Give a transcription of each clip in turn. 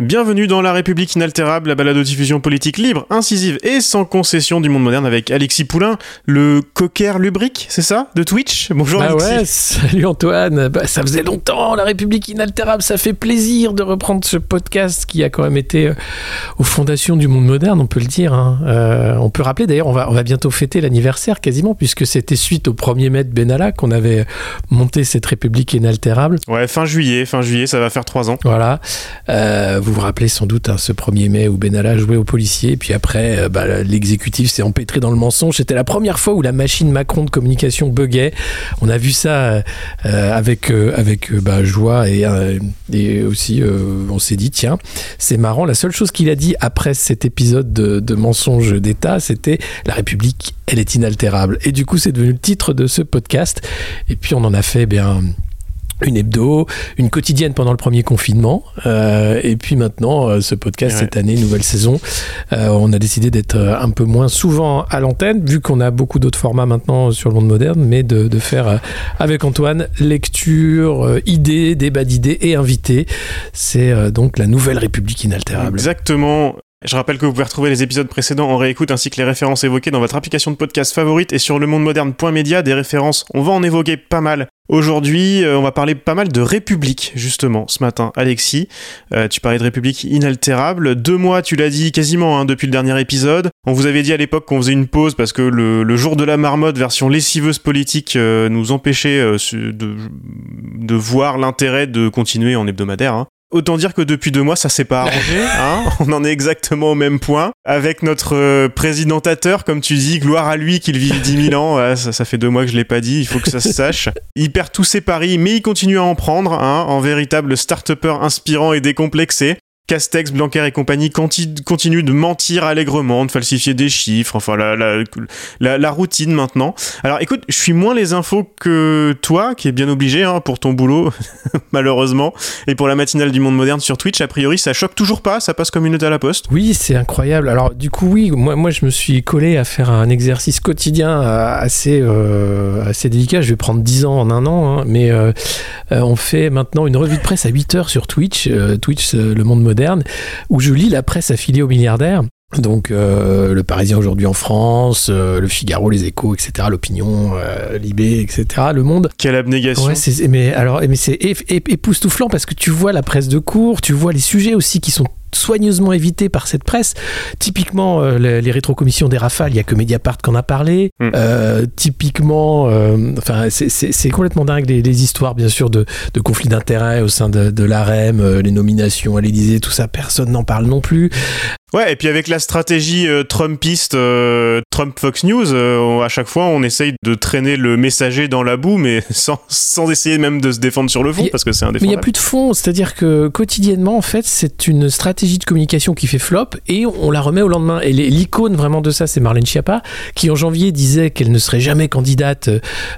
Bienvenue dans La République inaltérable, la balado-diffusion politique libre, incisive et sans concession du monde moderne avec Alexis Poulain, le cocker lubrique, c'est ça De Twitch? Bonjour Bah Alexis. ouais, salut Antoine. Bah, ça faisait longtemps, La République inaltérable. Ça fait plaisir de reprendre ce podcast qui a quand même été euh, aux fondations du monde moderne, on peut le dire. hein. Euh, on peut rappeler d'ailleurs, on va, on va bientôt fêter l'anniversaire quasiment, puisque c'était suite au premier mai de Benalla qu'on avait monté cette République inaltérable. Ouais, fin juillet, fin juillet, ça va faire trois ans. Voilà. Euh, vous vous rappelez sans doute hein, ce 1er mai où Benalla jouait aux policiers, puis après, euh, bah, l'exécutif s'est empêtré dans le mensonge. C'était la première fois où la machine Macron de communication buguait. On a vu ça euh, euh, avec, avec bah, joie et, aussi, on s'est dit, tiens, c'est marrant. La seule chose qu'il a dit après cet épisode de, de mensonge d'État, c'était la République, elle est inaltérable. Et du coup, c'est devenu le titre de ce podcast. Et puis, on en a fait, eh bien une hebdo, une quotidienne pendant le premier confinement, euh, et puis maintenant euh, ce podcast Ouais. cette année, nouvelle saison, euh, on a décidé d'être euh, un peu moins souvent à l'antenne, vu qu'on a beaucoup d'autres formats maintenant sur le monde moderne, mais de, de faire euh, avec Antoine lecture, euh, idées, débat d'idées et invités. C'est euh, donc la nouvelle République inaltérable. Exactement. Je rappelle que vous pouvez retrouver les épisodes précédents en réécoute ainsi que les références évoquées dans votre application de podcast favorite et sur le monde moderne.media des références. On va en évoquer pas mal. Aujourd'hui, euh, on va parler pas mal de République, justement, ce matin. Alexis, euh, tu parlais de République inaltérable. Deux mois, tu l'as dit quasiment hein, depuis le dernier épisode. On vous avait dit à l'époque qu'on faisait une pause parce que le, jour de la marmotte, version lessiveuse politique, euh, nous empêchait de voir l'intérêt de continuer en hebdomadaire. hein. Autant dire que depuis deux mois, ça s'est pas arrangé. Hein On en est exactement au même point. Avec notre euh, présidentateur, comme tu dis, gloire à lui qu'il vit 10 000 ans. Ouais, ça, ça fait deux mois que je l'ai pas dit, il faut que ça se sache. Il perd tous ses paris, mais il continue à en prendre, hein, en véritable start-upper inspirant et décomplexé. Castex, Blanquer et compagnie conti- continuent de mentir allègrement, de falsifier des chiffres, enfin la, la, routine maintenant. Alors écoute, je suis moins les infos que toi, qui est bien obligé hein, pour ton boulot, malheureusement, et pour la matinale du monde moderne sur Twitch, a priori ça choque toujours pas, ça passe comme une lettre à la poste. Oui, c'est incroyable. Alors du coup, oui, moi, moi je me suis collé à faire un exercice quotidien euh, assez, euh, assez délicat. Je vais prendre 10 ans en un an, hein, mais euh, on fait maintenant une revue de presse à 8 heures sur Twitch, Twitch, le monde moderne, où je lis la presse affiliée aux milliardaires. Donc euh, le Parisien aujourd'hui en France, euh, le Figaro, les Échos, etc., l'Opinion, euh, Libé, etc., le Monde. Quelle abnégation. Ouais, mais alors, mais c'est ép- ép- époustouflant parce que tu vois la presse de cours, tu vois les sujets aussi qui sont soigneusement évités par cette presse. Typiquement, euh, les, les rétrocommissions des rafales, il y a que Mediapart qui en a parlé. Mm. Euh, typiquement, euh, enfin, c'est, complètement dingue les, les histoires, bien sûr, de, de conflits d'intérêts au sein de, de l'AREM, les nominations à l'Élysée, tout ça, personne n'en parle non plus. Ouais, et puis avec la stratégie euh, Trumpiste, euh, Trump Fox News, euh, à chaque fois on essaye de traîner le messager dans la boue, mais sans, sans essayer même de se défendre sur le fond, parce que c'est Mais il n'y a plus de fond, c'est-à-dire que quotidiennement, en fait, c'est une stratégie de communication qui fait flop et on la remet au lendemain. Et l'icône vraiment de ça, c'est Marlène Schiappa, qui en janvier disait qu'elle ne serait jamais candidate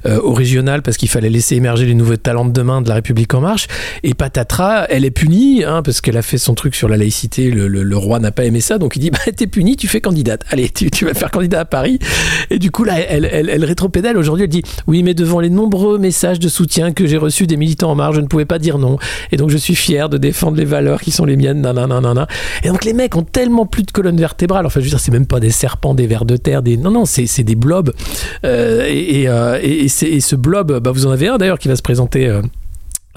au régional parce qu'il fallait laisser émerger les nouveaux talents de demain de la République en marche. Et patatras, elle est punie hein, parce qu'elle a fait son truc sur la laïcité. Le, le- le roi n'a pas aimé ça, donc il dit bah t'es punie, tu fais candidate. Allez, tu, vas faire candidat à Paris. Et du coup là, elle, elle, elle rétropédale. Aujourd'hui, elle dit oui, mais devant les nombreux messages de soutien que j'ai reçus des militants en marche, je ne pouvais pas dire non. Et donc je suis fier de défendre les valeurs qui sont les miennes. Nanana. Et donc les mecs ont tellement plus de colonne vertébrale. Enfin, je veux dire, c'est même pas des serpents, des vers de terre, des non non, c'est des blobs. Euh, et, et, euh, ce blob, bah, vous en avez un d'ailleurs qui va se présenter. euh,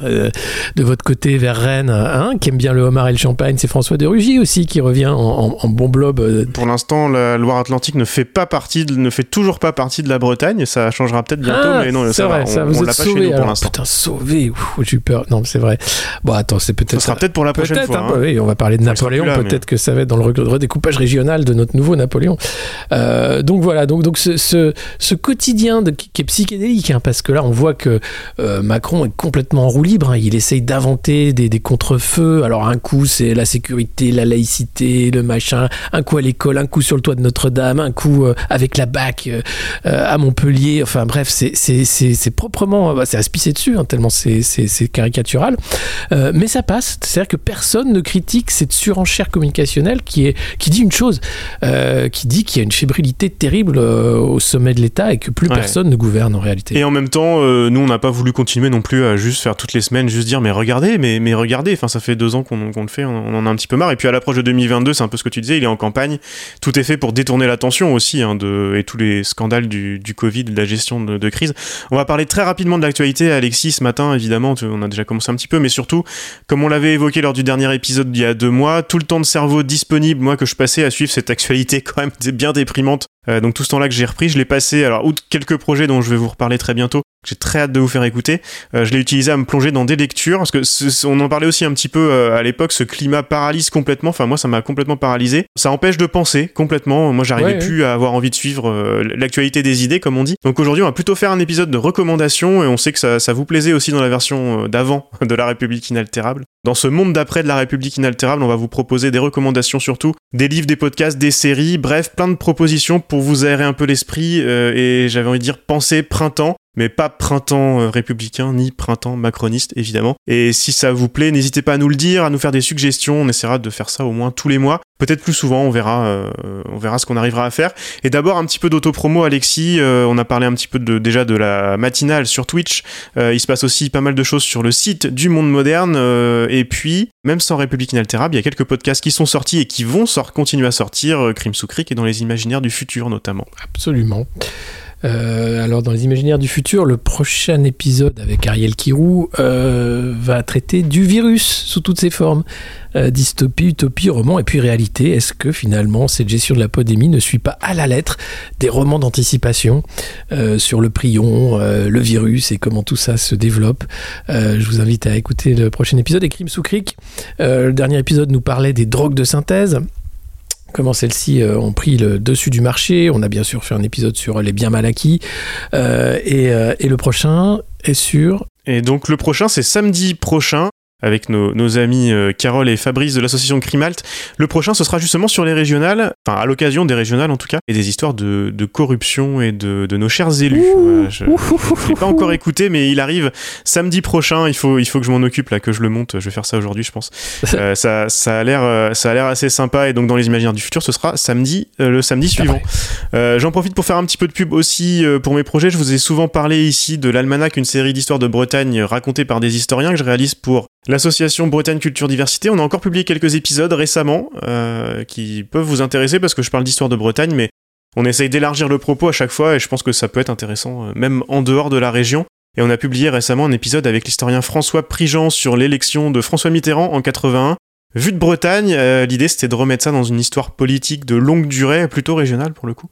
euh, de votre côté vers Rennes, hein, qui aime bien le homard et le champagne, c'est François de Rugy aussi qui revient en, en- en bon blob. euh, Pour l'instant, la Loire-Atlantique ne fait pas partie, de- ne fait toujours pas partie de la Bretagne. Ça changera peut-être bientôt, Ah, mais non, c'est ça vrai, va, ça, on, vous on êtes chez sauvé, nous pour alors. l'instant. Putain, sauvé, j'ai eu peur. Non, c'est vrai. Bon, attends, c'est Ce peut-être. sera peut-être pour la prochaine fois. hein, hein. oui, on va parler de Napoléon. Peut-être que ça va être dans le re- redécoupage régional de notre nouveau Napoléon. Euh, donc voilà, donc, donc ce, ce, ce quotidien de, qui, est psychédélique, parce que là, on voit que euh, Macron est complètement rouillé roue libre. hein. Il essaye d'inventer des, des contre-feux. Alors un coup c'est la sécurité, la laïcité, le machin. Un coup à l'école, un coup sur le toit de Notre-Dame, un coup euh, avec la BAC euh, euh, à Montpellier. Enfin bref, c'est proprement, bah, c'est à se pisser dessus hein, tellement c'est caricatural. Euh, mais ça passe. C'est-à-dire que personne ne critique cette surenchère communicationnelle qui est qui dit une chose, qui dit qu'il y a une fébrilité terrible au sommet de l'État et que plus Ouais. personne ne gouverne en réalité. Et en même temps, nous, on n'a pas voulu continuer non plus à juste faire toutes les semaines, juste dire, mais regardez, mais, mais regardez. Enfin, ça fait deux ans qu'on qu'on le fait, on, en a un petit peu marre. Et puis à l'approche de 2022, c'est un peu ce que tu disais, il est en campagne. Tout est fait pour détourner l'attention aussi, hein, de, et tous les scandales du, du Covid, de la gestion de, de crise. On va parler très rapidement de l'actualité, Alexis, ce matin, évidemment, on a déjà commencé un petit peu, mais surtout, comme on l'avait évoqué lors du dernier épisode il y a deux mois, tout le temps de cerveau disponible, moi, que je passais à suivre cette actualité quand même bien déprimante. Euh, donc tout ce temps-là que j'ai repris, je l'ai passé, alors, outre quelques projets dont je vais vous reparler très bientôt, j'ai très hâte de vous faire écouter, euh, je l'ai utilisé à me plonger dans des lectures, parce que ce- on en parlait aussi un petit peu euh, à l'époque, ce climat paralyse complètement, enfin moi ça m'a complètement paralysé, ça empêche de penser complètement, moi j'arrivais Ouais, ouais. plus à avoir envie de suivre euh, l'actualité des idées comme on dit. Donc aujourd'hui on va plutôt faire un épisode de recommandations, et on sait que ça, ça vous plaisait aussi dans la version euh, d'avant de La République inaltérable. Dans ce monde d'après de La République inaltérable, on va vous proposer des recommandations surtout, des livres, des podcasts, des séries, bref, plein de propositions pour vous aérer un peu l'esprit, euh, et j'avais envie de dire penser printemps, mais pas printemps euh, républicain ni printemps macroniste évidemment. Et si ça vous plaît, n'hésitez pas à nous le dire, à nous faire des suggestions. On essaiera de faire ça au moins tous les mois, peut-être plus souvent. On verra, euh, on verra ce qu'on arrivera à faire. Et d'abord un petit peu d'autopromo, Alexis. Euh, on a parlé un petit peu de, déjà de la matinale sur Twitch. Euh, il se passe aussi pas mal de choses sur le site du Monde Moderne. Euh, et puis, même sans République inaltérable, il y a quelques podcasts qui sont sortis et qui vont sort- continuer à sortir. Euh, Crime sous cric et dans les imaginaires du futur notamment. Absolument. Euh, alors, dans les imaginaires du futur, le prochain épisode avec Ariel Kirou euh, va traiter du virus sous toutes ses formes. Euh, dystopie, utopie, roman et puis réalité. Est-ce que finalement cette gestion de la pandémie ne suit pas à la lettre des romans d'anticipation sur le prion, le virus et comment tout ça se développe? Je vous invite à écouter le prochain épisode. Et Crime sous cric, le dernier épisode nous parlait des drogues de synthèse comment celles-ci euh, ont pris le dessus du marché. On a bien sûr fait un épisode sur les biens mal acquis. Euh, et, euh, et le prochain est sur... Et donc le prochain, c'est samedi prochain, avec nos, nos amis euh, Carole et Fabrice de l'association Crimalt. Le prochain, ce sera justement sur les régionales, enfin à l'occasion des régionales en tout cas, et des histoires de, de corruption et de, de nos chers élus. Voilà, je ne l'ai pas encore écouté, mais il arrive samedi prochain. Il faut, il faut que je m'en occupe, là, que je le monte. Je vais faire ça aujourd'hui, je pense. Euh, ça, ça a l'air, euh, ça a l'air assez sympa. Et donc dans les imaginaires du futur, ce sera samedi, euh, le samedi suivant. Euh, J'en profite pour faire un petit peu de pub aussi euh, pour mes projets. Je vous ai souvent parlé ici de l'Almanach, une série d'histoires de Bretagne racontée par des historiens que je réalise pour l'association Bretagne Culture Diversité. On a encore publié quelques épisodes récemment euh, qui peuvent vous intéresser parce que je parle d'histoire de Bretagne, mais on essaye d'élargir le propos à chaque fois et je pense que ça peut être intéressant, euh, même en dehors de la région. Et on a publié récemment un épisode avec l'historien François Prigent sur l'élection de François Mitterrand en 81. Vu de Bretagne, euh, l'idée c'était de remettre ça dans une histoire politique de longue durée, plutôt régionale pour le coup,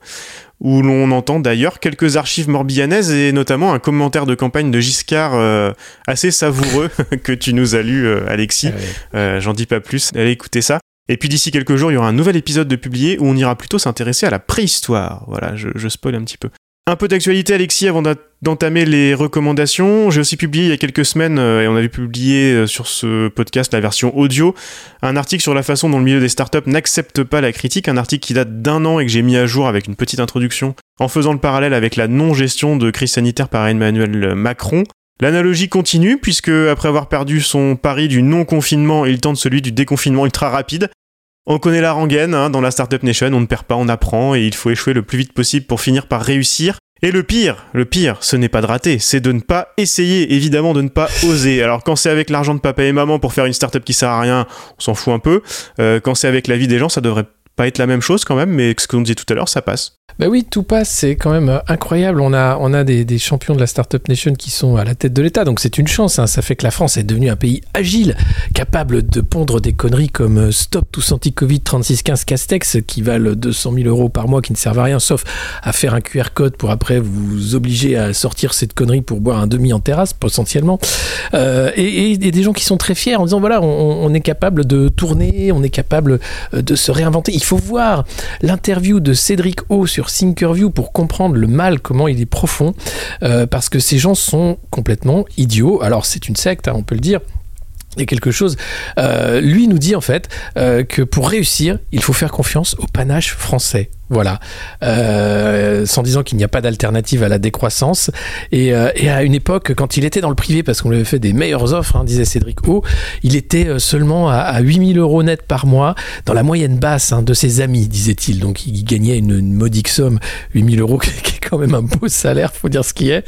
où l'on entend d'ailleurs quelques archives morbihanaises et notamment un commentaire de campagne de Giscard euh, assez savoureux que tu nous as lu, euh, Alexis. Euh, J'en dis pas plus, allez écouter ça. Et puis d'ici quelques jours, il y aura un nouvel épisode de publié où on ira plutôt s'intéresser à la préhistoire. Voilà, je, je spoil un petit peu. Un peu d'actualité, Alexis, avant d'entamer les recommandations. J'ai aussi publié il y a quelques semaines, euh, et on avait publié euh, sur ce podcast la version audio, un article sur la façon dont le milieu des startups n'accepte pas la critique, un article qui date d'un an et que j'ai mis à jour avec une petite introduction en faisant le parallèle avec la non-gestion de crise sanitaire par Emmanuel Macron. L'analogie continue puisque après avoir perdu son pari du non-confinement, il tente celui du déconfinement ultra rapide. On connaît la rengaine, hein, dans la Startup Nation, on ne perd pas, on apprend, et il faut échouer le plus vite possible pour finir par réussir. Et le pire, le pire, ce n'est pas de rater, c'est de ne pas essayer, évidemment de ne pas oser. Alors quand c'est avec l'argent de papa et maman pour faire une startup qui sert à rien, on s'en fout un peu. Euh, quand c'est avec la vie des gens, ça devrait pas être la même chose quand même, mais ce qu'on disait tout à l'heure, ça passe. Bah oui, tout passe, c'est quand même euh, incroyable. On a, on a des, champions de la Startup Nation qui sont à la tête de l'État, donc c'est une chance. hein. Ça fait que la France est devenue un pays agile, capable de pondre des conneries comme euh, Stop tous anti-Covid 3615 Castex qui valent 200 000 euros par mois, qui ne servent à rien sauf à faire un QR code pour après vous obliger à sortir cette connerie pour boire un demi en terrasse potentiellement. Euh, et, des gens qui sont très fiers en disant voilà, on, on est capable de tourner, on est capable de se réinventer. Il faut voir l'interview de Cédric O sur Thinkerview pour comprendre le mal, comment il est profond, euh, parce que ces gens sont complètement idiots. Alors c'est une secte, hein, on peut le dire. Et quelque chose, euh, lui nous dit en fait euh, que pour réussir, il faut faire confiance au panache français. Voilà, euh, sans disant qu'il n'y a pas d'alternative à la décroissance. Et, euh, et, à une époque, quand il était dans le privé, parce qu'on lui avait fait des meilleures offres, hein, disait Cédric O, il était euh, seulement à, à 8000 euros net par mois, dans la moyenne basse hein, de ses amis, disait-il. Donc il gagnait une, modique somme, 8000 euros, qui est quand même un beau salaire, faut dire ce qui est.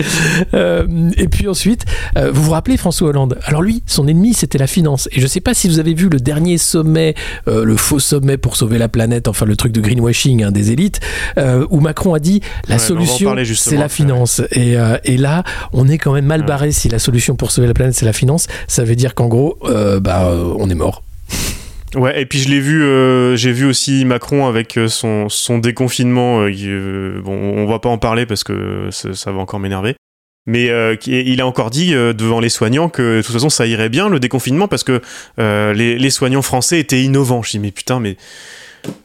Et puis ensuite, vous vous rappelez François Hollande? Alors lui, son ennemi, c'était la finance. Et je sais pas si vous avez vu le dernier sommet, le faux sommet pour sauver la planète, enfin le truc de greenwashing hein, des élites, euh, où Macron a dit la Ouais, solution, c'est la finance. Et, euh, et là, on est quand même mal barré si la solution pour sauver la planète, c'est la finance. Ça veut dire qu'en gros, euh, bah, on est mort. Ouais, et puis je l'ai vu, euh, j'ai vu aussi Macron avec son, son déconfinement. euh, bon, on va pas en parler parce que ça, ça va encore m'énerver. Mais euh, il a encore dit devant les soignants que de toute façon ça irait bien le déconfinement parce que les, les soignants français étaient innovants. Je dis mais putain mais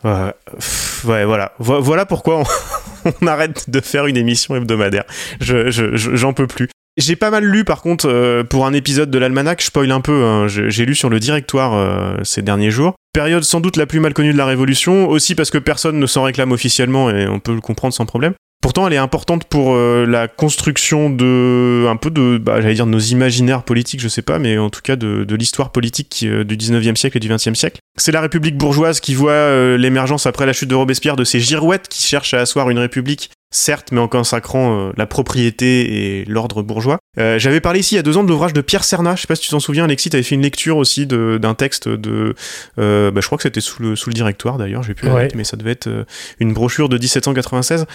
ouais, voilà Vo- voilà pourquoi on, arrête de faire une émission hebdomadaire. Je je- je- j'en peux plus. J'ai pas mal lu par contre euh, pour un épisode de l'almanach, je spoil un peu, hein, j'ai j'ai lu sur le directoire euh, ces derniers jours. Période sans doute la plus mal connue de la Révolution, aussi parce que personne ne s'en réclame officiellement et on peut le comprendre sans problème. Pourtant, elle est importante pour euh, la construction de un peu de, bah, j'allais dire nos imaginaires politiques, je sais pas, mais en tout cas de, de l'histoire politique euh, du 19e siècle et du 20e siècle. C'est la République bourgeoise qui voit euh, l'émergence après la chute de Robespierre de ces girouettes qui cherchent à asseoir une république certes, mais en consacrant euh, la propriété et l'ordre bourgeois. Euh, J'avais parlé ici il y a deux ans de l'ouvrage de Pierre Cernat, je sais pas si tu t'en souviens, Alexis, t'avais fait une lecture aussi d'un texte de... euh, bah, je crois que c'était sous le, sous le directoire d'ailleurs, j'ai pu Ouais. noter, mais ça devait être euh, une brochure de 1796.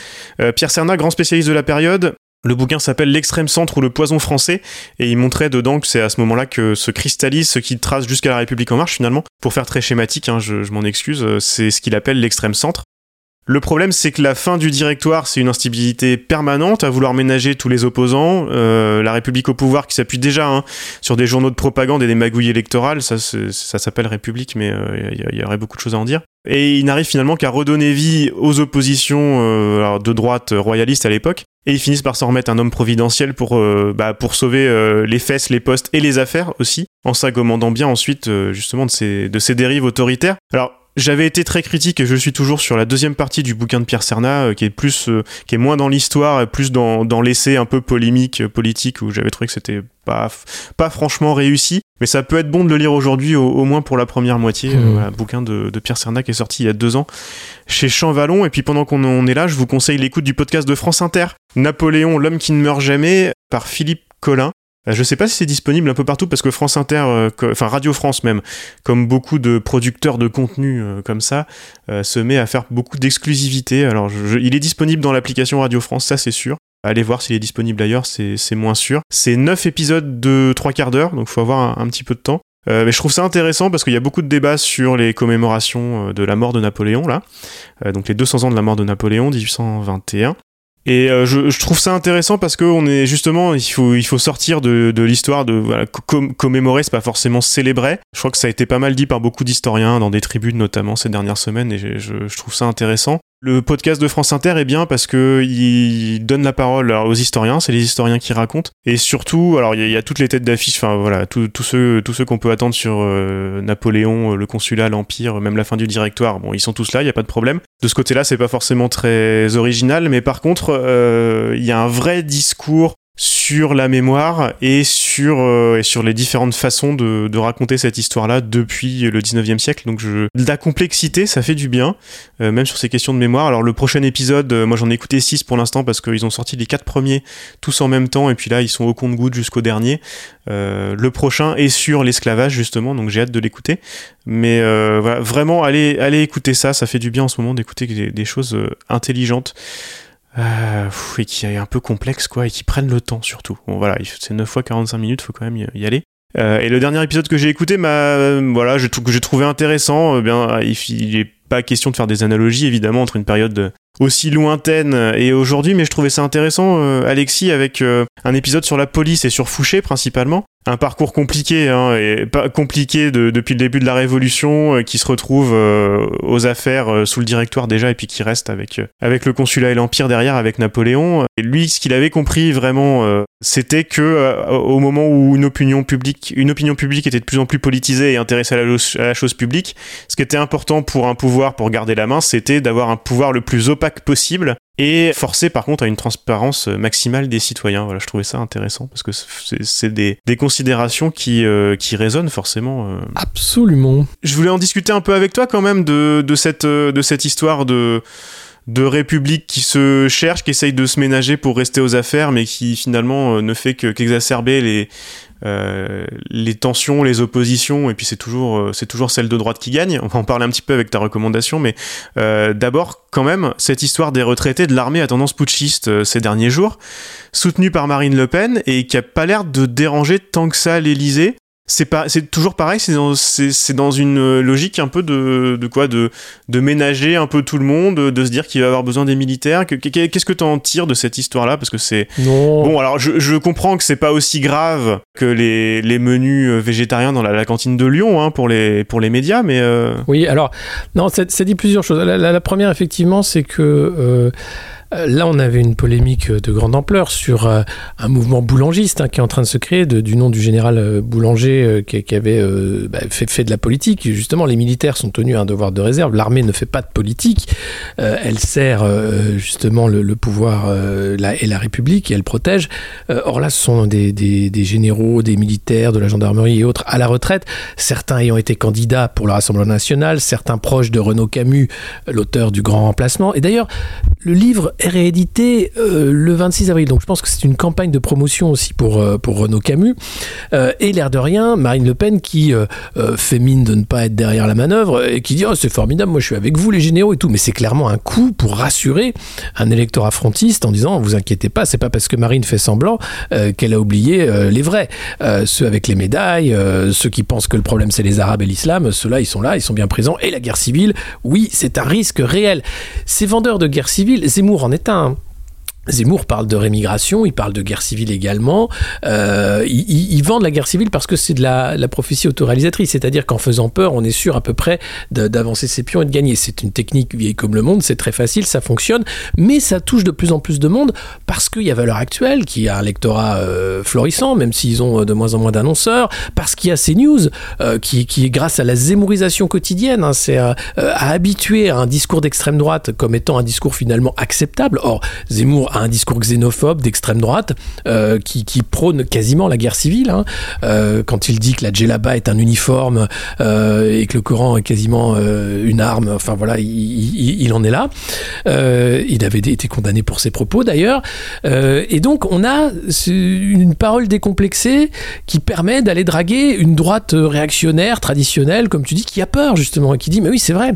Euh, Pierre Cernat, grand spécialiste de la période, le bouquin s'appelle L'extrême centre ou le poison français et il montrait dedans que c'est à ce moment-là que se cristallise ce qui trace jusqu'à la République en marche finalement. Pour faire très schématique, hein, je, je m'en excuse, c'est ce qu'il appelle l'extrême centre. Le problème, c'est que la fin du directoire, c'est une instabilité permanente à vouloir ménager tous les opposants. Euh, la République au pouvoir qui s'appuie déjà hein, sur des journaux de propagande et des magouilles électorales, ça, ça s'appelle République, mais euh, il y, a- il y aurait beaucoup de choses à en dire. Et il n'arrive finalement qu'à redonner vie aux oppositions euh, de droite euh, royalistes à l'époque. Et ils finissent par s'en remettre un homme providentiel pour, euh, bah, pour sauver euh, les fesses, les postes et les affaires aussi, en s'aggommandant bien ensuite euh, justement de ces, de ces dérives autoritaires. Alors, j'avais été très critique et je suis toujours sur la deuxième partie du bouquin de Pierre Cernat, euh, qui est plus, euh, qui est moins dans l'histoire et plus dans, dans l'essai un peu polémique, euh, politique, où j'avais trouvé que c'était pas, pas franchement réussi. Mais ça peut être bon de le lire aujourd'hui, au, au moins pour la première moitié. Mmh. Voilà, bouquin de, de Pierre Cernat qui est sorti il y a deux ans chez Champvallon. Et puis pendant qu'on est là, je vous conseille l'écoute du podcast de France Inter, Napoléon, l'homme qui ne meurt jamais, par Philippe Collin. Euh, Je sais pas si c'est disponible un peu partout parce que France Inter, euh, enfin Radio France même, comme beaucoup de producteurs de contenu euh, comme ça, se met à faire beaucoup d'exclusivité. Alors je- il est disponible dans l'application Radio France, ça c'est sûr. Allez voir s'il est disponible ailleurs, c'est moins sûr. C'est 9 épisodes de 3 quarts d'heure, donc faut avoir un, un petit peu de temps. Mais je trouve ça intéressant parce qu'il y a beaucoup de débats sur les commémorations de la mort de Napoléon, là. Donc les 200 ans de la mort de Napoléon, 1821. Et euh, je, je trouve ça intéressant parce que on est justement, il faut, il faut sortir de, de l'histoire de voilà, com- commémorer, c'est pas forcément célébrer. Je crois que ça a été pas mal dit par beaucoup d'historiens dans des tribunes notamment ces dernières semaines et je- je trouve ça intéressant. Le podcast de France Inter est bien parce que il donne la parole aux historiens, c'est les historiens qui racontent et surtout, alors il y, a- toutes les têtes d'affiche, enfin voilà, tous tous ceux, tous ceux qu'on peut attendre sur euh, Napoléon, euh, le consulat, l'empire, même la fin du directoire. Bon, ils sont tous là, il y a pas de problème. De ce côté-là, c'est pas forcément très original, mais par contre, euh, il y a un vrai discours sur la mémoire et sur, euh, et sur les différentes façons de, raconter cette histoire-là depuis le 19e siècle. Donc je... la complexité, ça fait du bien, euh, même sur ces questions de mémoire. Alors le prochain épisode, euh, moi j'en ai écouté 6 pour l'instant parce qu'ils ont sorti les quatre premiers tous en même temps et puis là ils sont au compte-goutte jusqu'au dernier. Le prochain est sur l'esclavage justement, donc j'ai hâte de l'écouter. Mais voilà, vraiment, allez, allez écouter ça, ça fait du bien en ce moment d'écouter des, choses intelligentes. Euh, et qui est un peu complexe quoi et qui prennent le temps surtout. Bon voilà il- c'est 9 fois 45 minutes faut quand même y- aller. Euh, et le dernier épisode que j'ai écouté m'a euh, voilà que j'ai trouvé intéressant euh, bien il, il est pas question de faire des analogies évidemment entre une période aussi lointaine et aujourd'hui mais je trouvais ça intéressant euh, Alexis avec euh, un épisode sur la police et sur Fouché principalement un parcours compliqué, hein, pas compliqué de- depuis le début de la Révolution, euh, qui se retrouve euh, aux affaires euh, sous le directoire déjà, et puis qui reste avec avec le consulat et l'empire derrière, avec Napoléon. Et lui, ce qu'il avait compris vraiment, c'était que au moment où une opinion publique, une opinion publique était de plus en plus politisée et intéressée à la, à la chose publique, ce qui était important pour un pouvoir, pour garder la main, c'était d'avoir un pouvoir le plus opaque possible et forcer par contre à une transparence euh, maximale des citoyens. Voilà, je trouvais ça intéressant parce que c'est des, des considérations qui, euh, qui résonnent forcément. euh. Absolument. Je voulais en discuter un peu avec toi quand même de, de, cette, euh, de cette histoire de, de république qui se cherche, qui essaye de se ménager pour rester aux affaires, mais qui finalement euh, ne fait que- qu'exacerber les, euh, les tensions, les oppositions, et puis c'est toujours, euh, c'est toujours celle de droite qui gagne. On va en parler un petit peu avec ta recommandation, mais d'abord, quand même, cette histoire des retraités de l'armée à tendance putschiste ces derniers jours, soutenue par Marine Le Pen, et qui a pas l'air de déranger tant que ça l'Élysée. C'est pas, c'est toujours pareil. C'est dans, c'est, c'est dans une euh, logique un peu de, de quoi, de, de ménager un peu tout le monde, de se dire qu'il va avoir besoin des militaires. Que- que- Qu'est-ce que tu en tires de cette histoire-là? Parce que c'est. Bon, alors je, je comprends que c'est pas aussi grave que les, les menus euh, végétariens dans la, la cantine de Lyon hein, pour, les, pour les médias, mais euh, Oui, alors, non, ça, ça dit plusieurs choses. La, la- la première, effectivement, c'est que euh, là, on avait une polémique de grande ampleur sur euh, un mouvement boulangiste hein, qui est en train de se créer, du nom du général euh, Boulanger euh, qui, avait euh, bah, fait, de la politique. Justement, les militaires sont tenus à un devoir de réserve. L'armée ne fait pas de politique. Euh, elle sert euh, justement le, pouvoir euh, et la République et elle protège. Euh, or là, ce sont des, des- des généraux, des militaires, de la gendarmerie et autres à la retraite, certains ayant été candidats pour le Rassemblement national, certains proches de Renaud Camus, l'auteur du Grand Remplacement. Et d'ailleurs, le livre réédité euh, le 26 avril, donc je pense que c'est une campagne de promotion aussi pour, euh, pour Renaud Camus. Euh, et l'air de rien, Marine Le Pen qui euh, fait mine de ne pas être derrière la manœuvre et qui dit oh, c'est formidable, moi je suis avec vous les généraux et tout. Mais c'est clairement un coup pour rassurer un électorat frontiste en disant vous inquiétez pas, c'est pas parce que Marine fait semblant qu'elle a oublié les vrais. Ceux avec les médailles, ceux qui pensent que le problème c'est les Arabes et l'islam, ceux-là ils sont là, ils sont bien présents. Et la guerre civile, oui, c'est un risque réel. Ces vendeurs de guerre civile, Zemmour en planētām, Zemmour parle de rémigration, il parle de guerre civile également. Euh, ils, ils- ils vendent la guerre civile parce que c'est de la, la prophétie autoréalisatrice, c'est-à-dire qu'en faisant peur, on est sûr à peu près de- d'avancer ses pions et de gagner. C'est une technique vieille comme le monde, c'est très facile, ça fonctionne, mais ça touche de plus en plus de monde parce qu'il y a Valeur Actuelle qui a un lectorat euh, florissant, même s'ils ont euh, de moins en moins d'annonceurs, parce qu'il y a CNews euh, qui, qui, grâce à la zémorisation quotidienne, hein, c'est à, à habituer un discours d'extrême droite comme étant un discours finalement acceptable. Or, Zemmour un discours xénophobe d'extrême droite euh, qui, prône quasiment la guerre civile. hein. Euh, quand il dit que la djellaba est un uniforme euh, et que le Coran est quasiment une arme, enfin voilà, il, il- en est là. Il avait été condamné pour ses propos d'ailleurs. Et donc on a une parole décomplexée qui permet d'aller draguer une droite réactionnaire, traditionnelle, comme tu dis, qui a peur justement, et qui dit mais oui c'est vrai.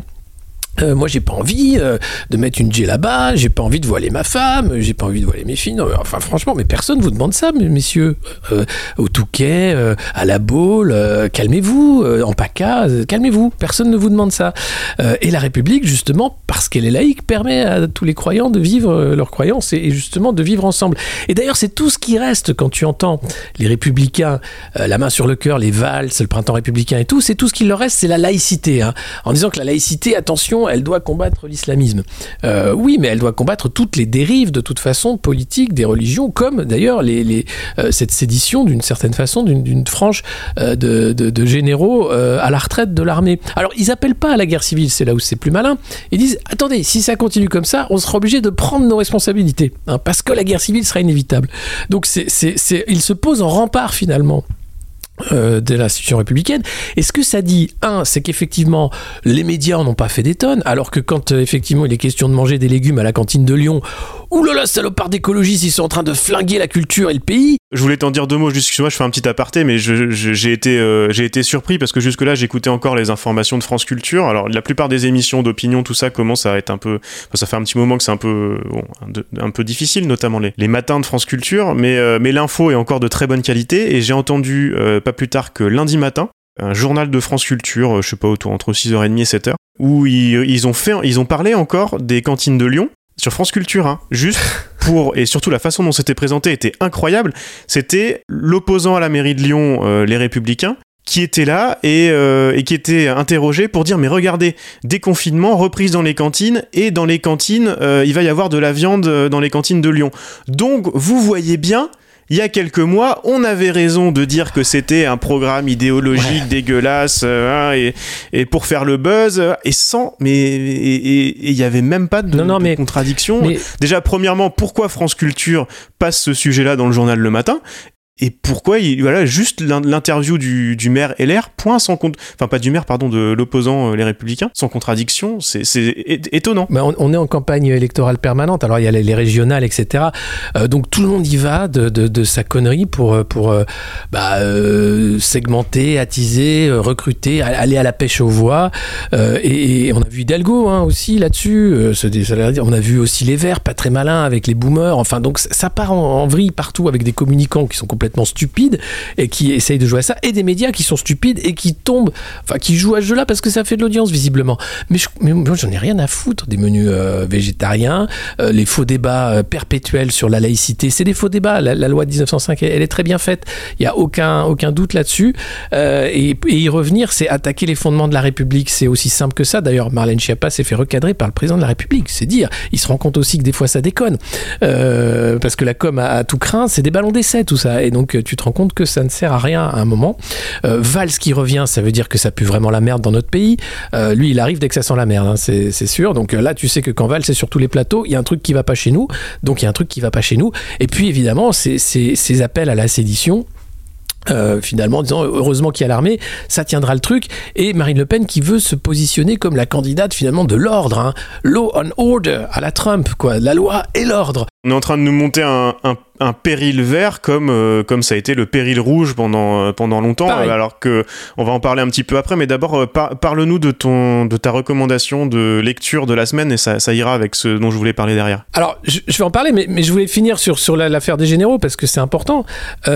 Euh, moi, j'ai pas envie euh, de mettre une djellaba, j'ai pas envie de voiler ma femme, j'ai pas envie de voiler mes filles. Non, enfin, franchement, mais personne vous demande ça, mes- messieurs. Euh, au Touquet, euh, à la Baule, calmez-vous, en PACA, calmez-vous. Personne ne vous demande ça. Et la République, justement, parce qu'elle est laïque, permet à tous les croyants de vivre leurs croyances et, justement de vivre ensemble. Et d'ailleurs, c'est tout ce qui reste quand tu entends les républicains, la main sur le cœur, les valses, le printemps républicain et tout, c'est tout ce qui leur reste, c'est la laïcité. hein. En disant que la laïcité, attention, elle doit combattre l'islamisme. Euh, oui, mais elle doit combattre toutes les dérives, de toute façon, politiques, des religions, comme d'ailleurs euh, cette sédition, d'une certaine façon, d'une frange euh, de, généraux à la retraite de l'armée. Alors, ils appellent pas à la guerre civile, c'est là où c'est plus malin. Ils disent, attendez, si ça continue comme ça, on sera obligé de prendre nos responsabilités, hein, parce que la guerre civile sera inévitable. Donc, ils se posent en rempart, finalement euh, de l'institution républicaine. Et ce que ça dit, un, c'est qu'effectivement, les médias n'ont pas fait des tonnes, alors que quand euh, effectivement il est question de manger des légumes à la cantine de Lyon, oulala, salopard d'écologistes, ils sont en train de flinguer la culture et le pays. Je voulais t'en dire deux mots, juste excuse-moi, je fais un petit aparté, mais j'ai été, euh, été surpris parce que jusque-là, j'écoutais encore les informations de France Culture. Alors, la plupart des émissions d'opinion, tout ça commence à être un peu. enfin, ça fait un petit moment que c'est un peu, un, peu difficile, notamment les, matins de France Culture, mais, euh, mais l'info est encore de très bonne qualité et j'ai entendu, euh, pas plus tard que lundi matin, un journal de France Culture, euh, je sais pas, autour entre 6h30 et 7h, où ils ont fait, ils ont parlé encore des cantines de Lyon sur France Culture, hein, juste pour et surtout la façon dont c'était présenté était incroyable. C'était l'opposant à la mairie de Lyon, euh, les Républicains, qui était là et, euh, et, qui était interrogé pour dire mais regardez déconfinement reprise dans les cantines et dans les cantines euh, il va y avoir de la viande dans les cantines de Lyon donc vous voyez bien il y a quelques mois, on avait raison de dire que c'était un programme idéologique dégueulasse euh, hein, et, et, pour faire le buzz et sans mais et il y avait même pas de, Non, non, de mais- contradiction. mais- Déjà premièrement, pourquoi France Culture passe ce sujet-là dans le journal le matin? Et pourquoi il, voilà juste l'in- l'interview du, maire LR point sans compte enfin pas du maire pardon de l'opposant euh, les républicains sans contradiction c'est étonnant Mais on, est en campagne électorale permanente, alors il y a les, les régionales, etc. Euh, donc tout le monde y va de, de, sa connerie pour, euh, pour bah, segmenter, attiser, recruter, aller à la pêche aux voix. Et, on a vu Hidalgo hein, aussi là-dessus. on a vu aussi les Verts, pas très malins avec les boomers. Enfin, donc ça part en, en vrille partout avec des communicants qui sont complètement stupides et qui essayent de jouer à ça, et des médias qui sont stupides et qui tombent, enfin qui jouent à ce jeu-là parce que ça fait de l'audience visiblement. Mais, je- moi j'en ai rien à foutre des menus euh, végétariens, euh, les faux débats euh, perpétuels sur la laïcité, c'est des faux débats. La, loi de 1905, elle, est très bien faite. Il y a aucun aucun doute là-dessus. Et, y revenir, c'est attaquer les fondements de la République. C'est aussi simple que ça. D'ailleurs, Marlène Schiappa s'est fait recadrer par le président de la République. C'est dire. Il se rend compte aussi que des fois ça déconne. Parce que la com a, a tout craint, c'est des ballons d'essai tout ça. Et donc euh, tu te rends compte que ça ne sert à rien à un moment. Euh, Valls qui revient, ça veut dire que ça pue vraiment la merde dans notre pays. Euh, lui, il arrive dès que ça sent la merde, hein, c'est sûr. Donc euh, là, tu sais que quand Valls est sur tous les plateaux, il y a un truc qui va pas chez nous. Donc il y a un truc qui va pas chez nous. Et puis évidemment, ces appels à la sédition. finalement, en disant heureusement qu'il y a l'armée, ça tiendra le truc. Et Marine Le Pen qui veut se positionner comme la candidate finalement de l'ordre, hein. law and order à la Trump, quoi, la loi et l'ordre. on est en train de nous monter un, un péril vert comme euh, comme ça a été le péril rouge pendant euh, pendant longtemps Pareil. alors que on va en parler un petit peu après mais d'abord euh, par- parle-nous de ton de ta recommandation de lecture de la semaine et ça, ça ira avec ce dont je voulais parler derrière Alors, je, je vais en parler, mais, mais je voulais finir sur, sur la- l'affaire des généraux parce que c'est important.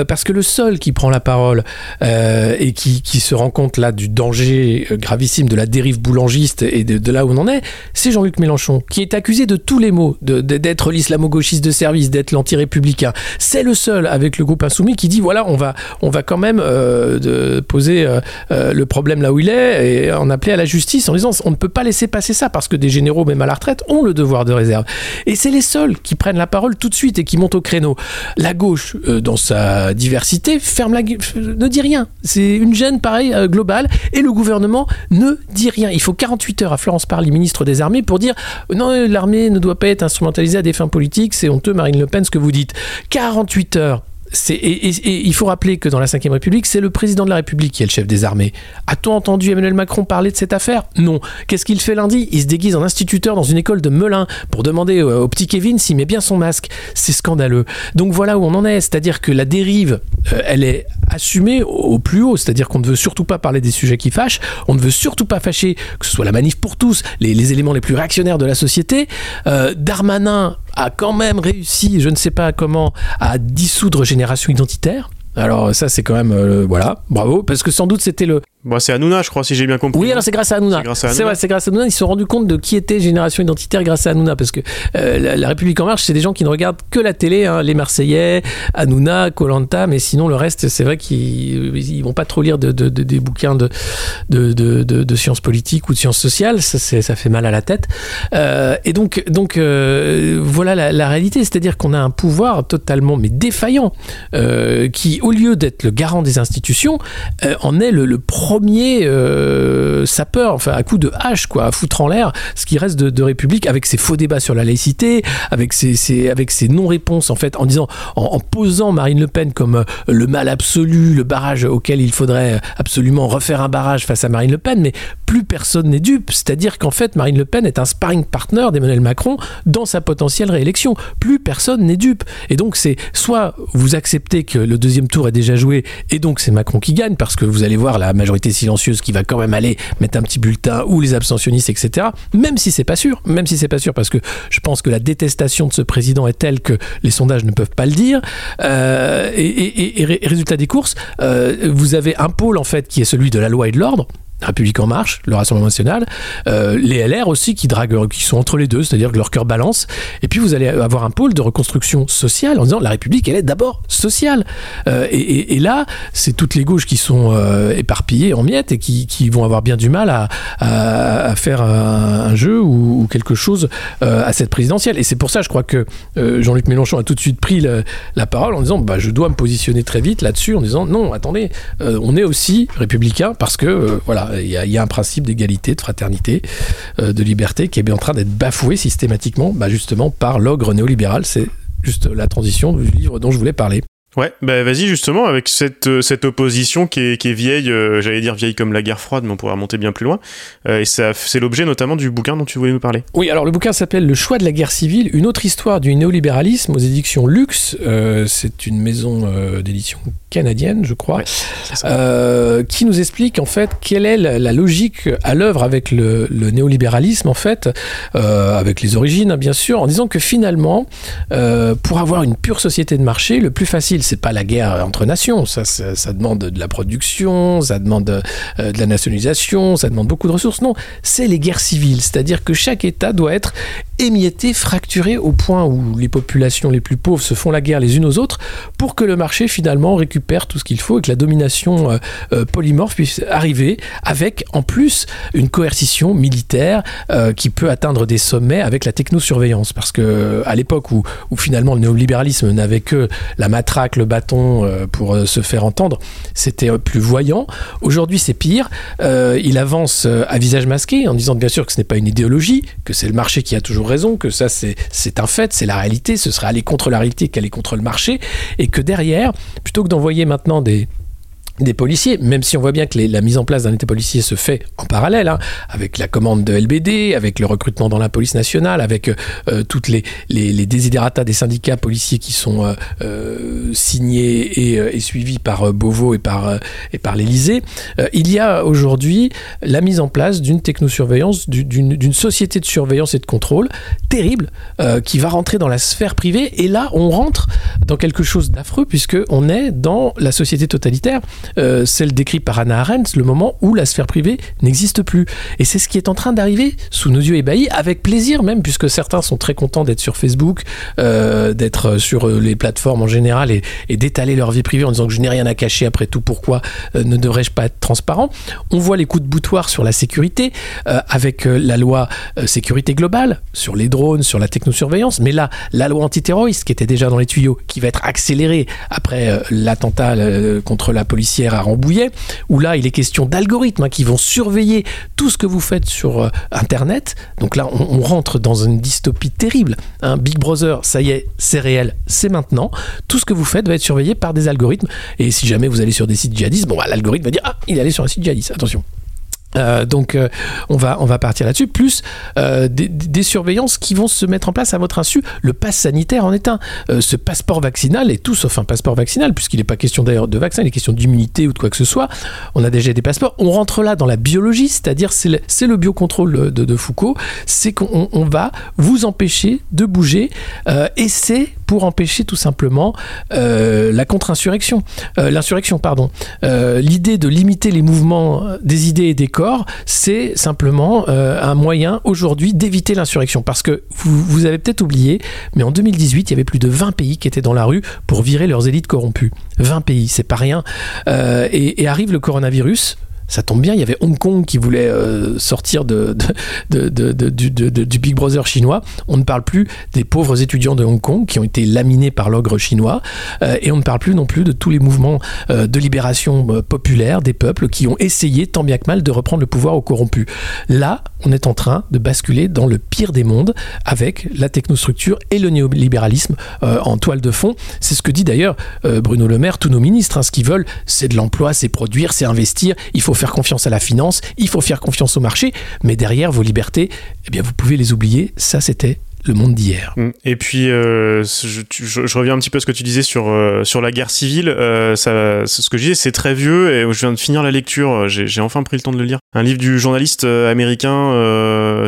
Parce que le seul qui prend la parole et qui, qui se rend compte là du danger gravissime de la dérive boulangiste et de, de là où on en est, c'est Jean-Luc Mélenchon, qui est accusé de tous les maux, d'être l'islamo-gauchiste de service, d'être l'anti-républicain. C'est le seul avec le groupe Insoumis qui dit voilà, on va, on va quand même euh, poser euh, euh, le problème là où il est et en appeler à la justice en disant on ne peut pas laisser passer ça parce que des généraux, même à la retraite, ont le devoir de réserve. Et c'est les seuls qui prennent la parole tout de suite et qui montent au créneau. La gauche, dans sa diversité, ferme la ne dit rien. C'est une gêne pareil euh, globale et le gouvernement ne dit rien. Il faut 48 heures à Florence Parly, ministre des Armées, pour dire non, l'armée ne doit pas être instrumentalisée à des fins politiques. C'est honteux, Marine Le Pen, ce que vous dites. 48 heures. Et, et- il faut rappeler que dans la Ve République, c'est le président de la République qui est le chef des armées. A-t-on entendu Emmanuel Macron parler de cette affaire? Non. Qu'est-ce qu'il fait lundi? Il se déguise en instituteur dans une école de Melun pour demander euh, au petit Kevin s'il met bien son masque. C'est scandaleux. Donc voilà où on en est. C'est-à-dire que la dérive, euh, elle est assumée au, plus haut. C'est-à-dire qu'on ne veut surtout pas parler des sujets qui fâchent. On ne veut surtout pas fâcher que ce soit la manif pour tous, les, les éléments les plus réactionnaires de la société. Euh, Darmanin a quand même réussi, je ne sais pas comment, à dissoudre Génération Identitaire. Alors ça c'est quand même euh, voilà bravo parce que sans doute c'était le bon c'est Hanouna je crois si j'ai bien compris oui alors c'est grâce à Hanouna. C'est grâce à c'est Hanouna. vrai c'est grâce à Hanouna. Ils se sont rendus compte de qui était Génération Identitaire grâce à Hanouna parce que euh, la, la République en marche c'est des gens qui ne regardent que la télé hein, les Marseillais Hanouna Colanta mais sinon le reste c'est vrai qu'ils ils vont pas trop lire de, de- de- des bouquins de de, de, de- de sciences politiques ou de sciences sociales. Ça, fait mal à la tête. Euh, et donc donc euh, voilà la, la réalité. C'est-à-dire qu'on a un pouvoir totalement mais défaillant euh, qui, au lieu d'être le garant des institutions, euh, en est le, le premier euh, sapeur, enfin à coup de hache, quoi, à foutre en l'air ce qui reste de, République, avec ses faux débats sur la laïcité, avec ses, ses- avec ses non-réponses, en fait, en disant, en, en posant Marine Le Pen comme euh, le mal absolu, le barrage auquel il faudrait absolument refaire un barrage face à Marine Le Pen, mais plus personne n'est dupe. C'est-à-dire qu'en fait, Marine Le Pen est un sparring partner d'Emmanuel Macron dans sa potentielle réélection. Plus personne n'est dupe. Et donc, c'est soit vous acceptez que le deuxième tour est déjà joué et donc c'est Macron qui gagne parce que vous allez voir la majorité silencieuse qui va quand même aller mettre un petit bulletin ou les abstentionnistes, etc. Même si c'est pas sûr, même si c'est pas sûr parce que je pense que la détestation de ce président est telle que les sondages ne peuvent pas le dire. Euh, et, et- et- et ré- résultat des courses, euh, vous avez un pôle en fait qui est celui de la loi et de l'ordre République en marche, le Rassemblement national, euh, les LR aussi qui draguent, qui sont entre les deux, c'est-à-dire que leur cœur balance. Et puis vous allez avoir un pôle de reconstruction sociale en disant la République, elle est d'abord sociale. Euh, et, là, c'est toutes les gauches qui sont euh, éparpillées en miettes et qui, vont avoir bien du mal à, faire un, jeu ou, quelque chose euh, à cette présidentielle. Et c'est pour ça, je crois que euh, Jean-Luc Mélenchon a tout de suite pris la parole en disant bah, je dois me positionner très vite là-dessus, en disant non, attendez, euh, on est aussi républicain parce que euh, voilà, il y, a- un principe d'égalité, de fraternité, euh, de liberté qui est bien en train d'être bafoué systématiquement, bah, justement par l'ogre néolibéral. C'est juste la transition du livre dont je voulais parler. Ouais, bah vas-y justement avec cette euh, cette opposition qui est, qui est vieille, euh, j'allais dire vieille comme la guerre froide, mais on pourrait remonter bien plus loin. Euh, et ça, c'est l'objet notamment du bouquin dont tu voulais nous parler. Oui, alors le bouquin s'appelle Le choix de la guerre civile, une autre histoire du néolibéralisme aux éditions Lux. Euh, c'est une maison euh, d'édition canadienne, je crois, euh, qui nous explique en fait quelle est la, la logique à l'œuvre avec le, le néolibéralisme en fait, euh, avec les origines hein, bien sûr, en disant que finalement, euh, pour avoir une pure société de marché, le plus facile, c'est pas la guerre entre nations, ça, ça, demande de la production, ça demande euh, de la nationalisation, ça demande beaucoup de ressources. Non, c'est les guerres civiles, c'est-à-dire que chaque État doit être émietté, fracturé au point où les populations les plus pauvres se font la guerre les unes aux autres pour que le marché finalement récupère tout ce qu'il faut et que la domination euh, euh, polymorphe puisse arriver avec en plus une coercition militaire qui peut atteindre des sommets avec la technosurveillance. Parce que à l'époque où, où finalement le néolibéralisme n'avait que la matraque, le bâton euh, pour euh, se faire entendre, c'était euh, plus voyant. Aujourd'hui c'est pire. Il avance à visage masqué en disant bien sûr que ce n'est pas une idéologie, que c'est le marché qui a toujours raison, que ça c'est un fait, c'est la réalité, ce serait aller contre la réalité qu'aller contre le marché, et que derrière, plutôt que d'envoyer maintenant des des policiers, même si on voit bien que la mise en place d'un état policier se fait en parallèle, hein, avec la commande de LBD, avec le recrutement dans la police nationale, avec euh, toutes les, les, desiderata des syndicats policiers qui sont euh, euh, signés et, euh, suivis par euh, Beauvau et par, euh, et par l'Élysée, euh, il y a aujourd'hui la mise en place d'une technosurveillance, du- d'une société de surveillance et de contrôle terrible euh, qui va rentrer dans la sphère privée. Et là, on rentre dans quelque chose d'affreux puisque on est dans la société totalitaire, euh, celle décrite par Hannah Arendt, le moment où la sphère privée n'existe plus. Et c'est ce qui est en train d'arriver sous nos yeux ébahis, avec plaisir même, puisque certains sont très contents d'être sur Facebook, euh, d'être sur euh, les plateformes en général et, d'étaler leur vie privée en disant que je n'ai rien à cacher après tout, pourquoi ne devrais-je pas être transparent On voit les coups de boutoir sur la sécurité, avec la loi sécurité globale, sur les drones, sur la technosurveillance, mais là, la loi antiterroriste qui était déjà dans les tuyaux, qui va être accélérée après l'attentat contre la à Rambouillet, où là, il est question d'algorithmes hein, qui vont surveiller tout ce que vous faites sur euh, Internet. Donc là, on, rentre dans une dystopie terrible. hein. Big Brother, ça y est, c'est réel, c'est maintenant. Tout ce que vous faites va être surveillé par des algorithmes. Et si jamais vous allez sur des sites djihadistes, bon, bah, l'algorithme va dire Ah, il est allé sur un site djihadiste, attention. Euh, donc euh, on va partir là-dessus. Plus euh, des, surveillances qui vont se mettre en place à votre insu le pass sanitaire en est un. Ce passeport vaccinal est tout sauf un passeport vaccinal puisqu'il n'est pas question d'ailleurs de vaccin il est question d'immunité ou de quoi que ce soit. On a déjà des passeports. On rentre là dans la biologie c'est-à-dire c'est le, biocontrôle de, de Foucault. C'est qu'on on va vous empêcher de bouger et c'est pour empêcher tout simplement euh, la contre-insurrection euh, l'insurrection pardon euh, l'idée de limiter les mouvements des idées et des corps, c'est simplement un moyen aujourd'hui d'éviter l'insurrection. Parce que vous, avez peut-être oublié, mais en 2018, il y avait plus de 20 pays qui étaient dans la rue pour virer leurs élites corrompues. 20 pays, c'est pas rien. Et arrive le coronavirus. Ça tombe bien, il y avait Hong Kong qui voulait euh, sortir de, du, Big Brother chinois. On ne parle plus des pauvres étudiants de Hong Kong qui ont été laminés par l'ogre chinois. Euh, et on ne parle plus non plus de tous les mouvements euh, de libération populaire des peuples qui ont essayé tant bien que mal de reprendre le pouvoir aux corrompus. Là, on est en train de basculer dans le pire des mondes avec la technostructure et le néolibéralisme en toile de fond. C'est ce que dit d'ailleurs Bruno Le Maire, tous nos ministres. hein. ce qu'ils veulent, c'est de l'emploi, c'est produire, c'est investir. Il faut confiance à la finance, il faut faire confiance au marché. Mais derrière, vos libertés, eh bien, vous pouvez les oublier. Ça, c'était le monde d'hier. Mm. Et puis, euh, je, reviens un petit peu à ce que tu disais sur, euh, sur la guerre civile. Euh, ce que je disais, c'est très vieux et je viens de finir la lecture. J'ai enfin pris le temps de le lire. Un livre du journaliste euh, américain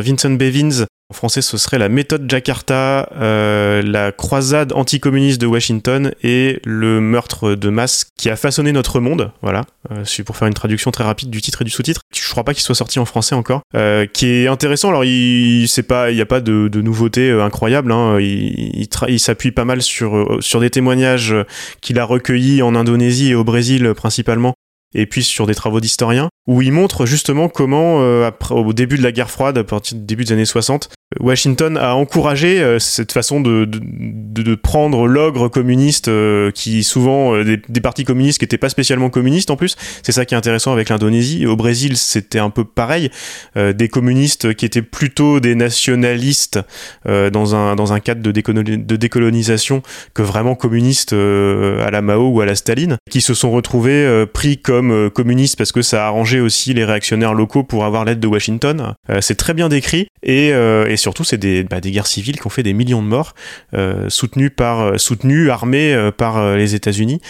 Vincent Bevins En français, ce serait la méthode Jakarta, euh, la croisade anticommuniste de Washington et le meurtre de masse qui a façonné notre monde. Voilà, euh, c'est pour faire une traduction très rapide du titre et du sous-titre. Je crois pas qu'il soit sorti en français encore. Euh, qui est intéressant. Alors, il il y a pas de, de nouveautés euh, incroyables. Hein. Il, il, il s'appuie pas mal sur euh, sur des témoignages qu'il a recueillis en Indonésie et au Brésil principalement et puis sur des travaux d'historiens, où il montre justement comment, euh, au début de la guerre froide, à partir du début des années 60, Washington a encouragé euh, cette façon de, de, prendre l'ogre communiste, euh, qui souvent, des, partis communistes qui n'étaient pas spécialement communistes en plus, c'est ça qui est intéressant avec l'Indonésie. Au Brésil, c'était un peu pareil, des communistes qui étaient plutôt des nationalistes dans, un, dans un cadre de, décolo- de décolonisation que vraiment communistes à la Mao ou à la Staline, qui se sont retrouvés pris comme euh, communistes parce que ça a arrangé aussi les réactionnaires locaux pour avoir l'aide de Washington. Euh, c'est très bien décrit et, euh, et surtout c'est des, bah, des guerres civiles qui ont fait des millions de morts, soutenues par, soutenues, armées par les États-Unis.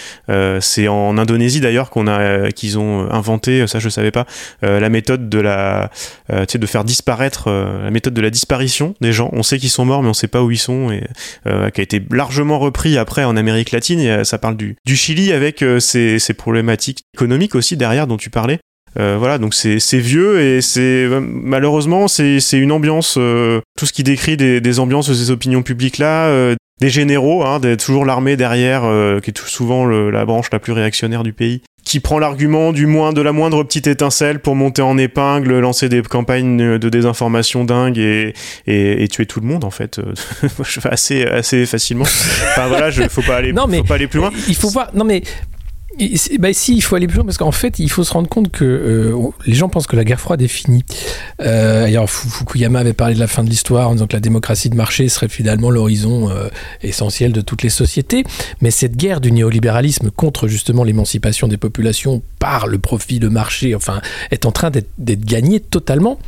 C'est en Indonésie d'ailleurs qu'on a, qu'ils ont inventé, ça je savais pas, la méthode de la, de faire disparaître, la méthode de la disparition des gens. On sait qu'ils sont morts mais on sait pas où ils sont et qui a été largement repris après en Amérique latine. Et, ça parle du, Chili avec ses problématiques économiques aussi derrière dont tu parlais. Euh, voilà, donc c'est vieux et c'est malheureusement c'est une ambiance, euh, tout ce qui décrit des, des ambiances de ces opinions publiques là, euh, des généraux, hein, des- toujours l'armée derrière, qui est tout souvent le- la branche la plus réactionnaire du pays, qui prend l'argument du moins de la moindre petite étincelle pour monter en épingle, lancer des campagnes de désinformation dingues et, et, et tuer tout le monde en fait, assez assez facilement. Enfin voilà, je, faut pas aller, Non, mais- faut pas aller plus loin. Il faut voir. Non, mais. Bah si, il faut aller plus loin parce qu'en fait, il faut se rendre compte que euh, les gens pensent que la guerre froide est finie. Euh, Fukuyama avait parlé de la fin de l'histoire en disant que la démocratie de marché serait finalement l'horizon euh, essentiel de toutes les sociétés. Mais cette guerre du néolibéralisme contre justement l'émancipation des populations par le profit de marché, enfin, est en train d'être gagnée totalement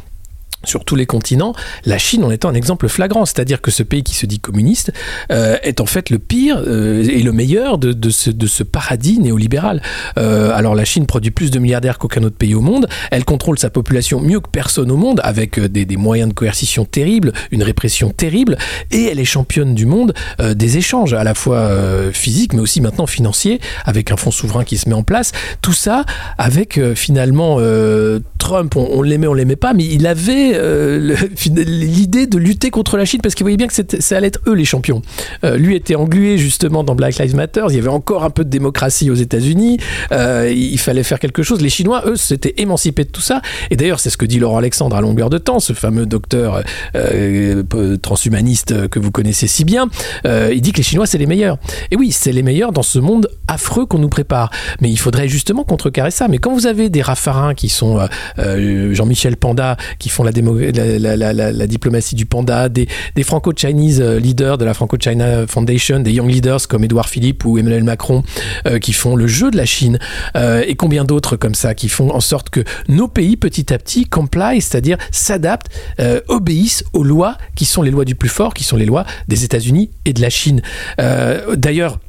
sur tous les continents, la Chine en étant un exemple flagrant, c'est-à-dire que ce pays qui se dit communiste euh, est en fait le pire euh, et le meilleur de, de, ce, de ce paradis néolibéral. Euh, alors la Chine produit plus de milliardaires qu'aucun autre pays au monde, elle contrôle sa population mieux que personne au monde, avec des, des moyens de coercition terribles, une répression terrible, et elle est championne du monde des échanges, à la fois physiques, mais aussi maintenant financiers, avec un fonds souverain qui se met en place. Tout ça avec finalement Trump, on, on l'aimait, on l'aimait pas, mais il avait euh, l'idée de lutter contre la Chine parce qu'il voyait bien que ça allait être eux les champions. Euh, lui était englué justement dans Black Lives Matter. Il y avait encore un peu de démocratie aux États-Unis. Euh, il fallait faire quelque chose. Les Chinois, eux, s'étaient émancipés de tout ça. Et d'ailleurs, c'est ce que dit Laurent Alexandre à longueur de temps, ce fameux docteur transhumaniste que vous connaissez si bien. Il dit que les Chinois, c'est les meilleurs. Et oui, c'est les meilleurs dans ce monde affreux qu'on nous prépare. Mais il faudrait justement contrecarrer ça. Mais quand vous avez des raffarins qui sont Jean-Michel Panda, qui font la, la, diplomatie du panda, des, des franco-chinese euh, leaders de la Franco-China Foundation, des young leaders comme Édouard Philippe ou Emmanuel Macron, euh, qui font le jeu de la Chine, euh, et combien d'autres comme ça, qui font en sorte que nos pays, petit à petit, comply, c'est-à-dire s'adaptent, obéissent aux lois qui sont les lois du plus fort, qui sont les lois des États-Unis et de la Chine. D'ailleurs,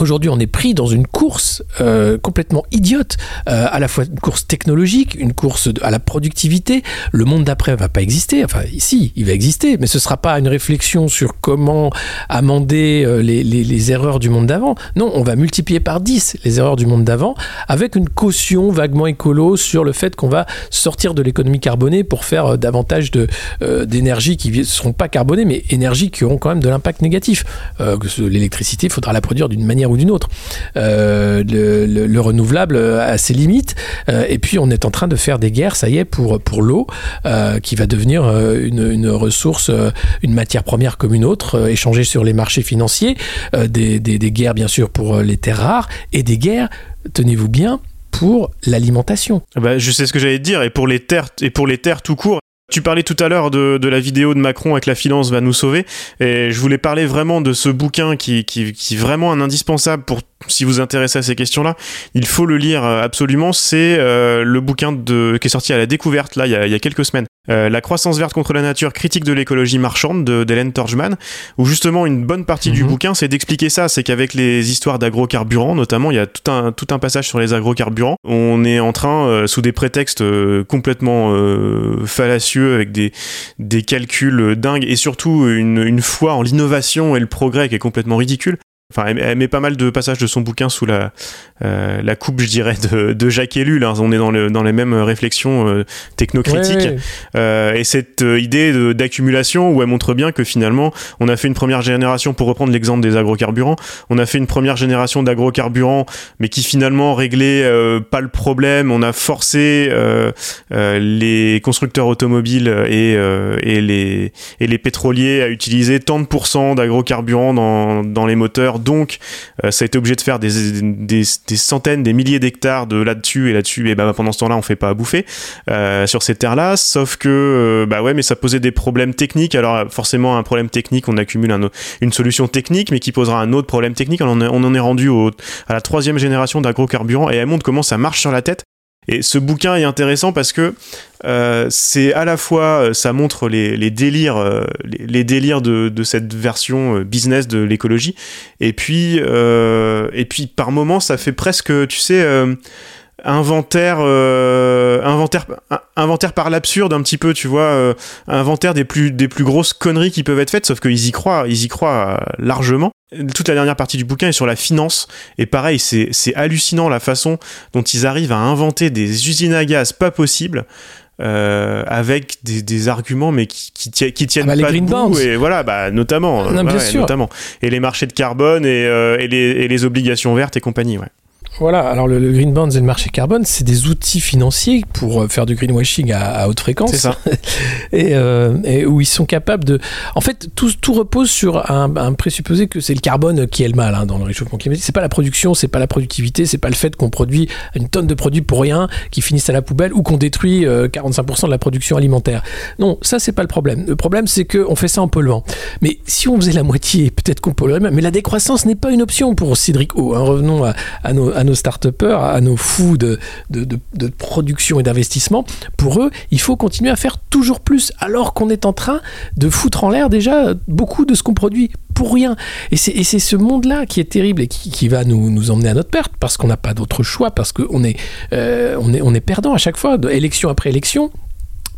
Aujourd'hui, on est pris dans une course euh, complètement idiote, euh, à la fois une course technologique, une course à la productivité. Le monde d'après va pas exister. Enfin, ici, il va exister, mais ce sera pas une réflexion sur comment amender euh, les, erreurs du monde d'avant. Non, on va multiplier par 10 les erreurs du monde d'avant, avec une caution vaguement écolo sur le fait qu'on va sortir de l'économie carbonée pour faire davantage de d'énergie qui ne seront pas carbonées, mais énergies qui auront quand même de l'impact négatif. L'électricité, il faudra la produire d'une manière ou d'une autre. Euh, le, le- le renouvelable a ses limites. Euh, et puis, on est en train de faire des guerres, ça y est, pour, pour l'eau, euh, qui va devenir une, une ressource, une matière première comme une autre, échangée sur les marchés financiers. Des, des- guerres, bien sûr, pour les terres rares. Et des guerres, tenez-vous bien, pour l'alimentation. Ah Bah, je sais ce que j'allais dire, et pour les terres, et pour les terres tout court. Tu parlais tout à l'heure de, la vidéo de Macron avec la finance va nous sauver, et je voulais parler vraiment de ce bouquin qui, qui, est vraiment un indispensable pour si vous intéressez à ces questions-là. Il faut le lire euh, absolument. C'est euh, le bouquin de, qui est sorti à la découverte là il y a quelques semaines euh, La croissance verte contre la nature, critique de l'écologie marchande de d'Hélène Torgman, où justement une bonne partie du Mhm. bouquin, c'est d'expliquer ça. C'est qu'avec les histoires d'agrocarburants, notamment, il y a tout un, tout un passage sur les agrocarburants. On est en train, euh, sous des prétextes euh, complètement euh, fallacieux, avec des, des calculs dingues, et surtout une, une foi en l'innovation et le progrès qui est complètement ridicule. Enfin, elle, met pas mal de passages de son bouquin sous la, euh, la coupe, je dirais, de, de Jacques Ellul. hein. On est dans, le, dans les mêmes réflexions euh, technocritiques. Ouais, ouais. Euh, et cette euh, idée d'accumulation où elle montre bien que finalement, on a fait une première génération, pour reprendre l'exemple des agrocarburants, on a fait une première génération d'agrocarburants, mais qui finalement réglait euh, pas le problème. On a forcé euh, euh, les constructeurs automobiles et, euh, et, les, et les pétroliers à utiliser tant de pourcents d'agrocarburants dans, dans les moteurs. Donc, euh, ça a été obligé de faire des, des, des centaines, des milliers d'hectares de là-dessus et là-dessus. Et bah, pendant ce temps-là, on fait pas à bouffer euh, sur ces terres-là. Sauf que, euh, bah ouais, mais ça posait des problèmes techniques. Alors, forcément, un problème technique, on accumule une solution technique, mais qui posera un autre problème technique. On en, est- rendu à la troisième génération d'agrocarburants et elle montre comment ça marche sur la tête. Et ce bouquin est intéressant parce que euh, c'est à la fois, euh, ça montre les, les délires, euh, les, délires de, de cette version euh, business de l'écologie, et puis, euh, et puis par moments, ça fait presque, tu sais, euh, inventaire, inventaire, in- inventaire par l'absurde un petit peu, tu vois, inventaire des plus, des plus grosses conneries qui peuvent être faites, sauf qu'ils y croient, ils y croient largement. Toute la dernière partie du bouquin est sur la finance, et pareil, c'est hallucinant la façon dont ils arrivent à inventer des usines à gaz pas possibles. euh, avec des, des arguments mais qui, qui, ti- qui tiennent bah, les pas green debout. Et voilà bah notamment Non, ouais, notamment. Et les marchés de carbone et, euh, et, les, et les obligations vertes et compagnie ouais Voilà, alors le, le green bonds et le marché carbone, c'est des outils financiers pour euh, faire du greenwashing à, à haute fréquence. c'est ça et, euh, et où ils sont capables de. En fait, tout, tout repose sur un, un présupposé que c'est le carbone qui est le mal hein, dans le réchauffement climatique. C'est pas la production, c'est pas la productivité, c'est pas le fait qu'on produit une tonne de produits pour rien, qui finissent à la poubelle ou qu'on détruit euh, 45% de la production alimentaire. Non, ça c'est pas le problème. Le problème c'est qu'on fait ça en polluant. Mais si on faisait la moitié, peut-être qu'on polluerait même. Mais la décroissance n'est pas une option pour Cédric O. hein. Revenons à, à nos, à nos start-upers, à nos fous de, production et d'investissement. Pour eux, il faut continuer à faire toujours plus, alors qu'on est en train de foutre en l'air déjà beaucoup de ce qu'on produit pour rien. Et c'est ce monde-là qui est terrible et qui, va nous, emmener à notre perte, parce qu'on n'a pas d'autre choix, parce qu'on est, euh, on est, perdant à chaque fois, élection après élection.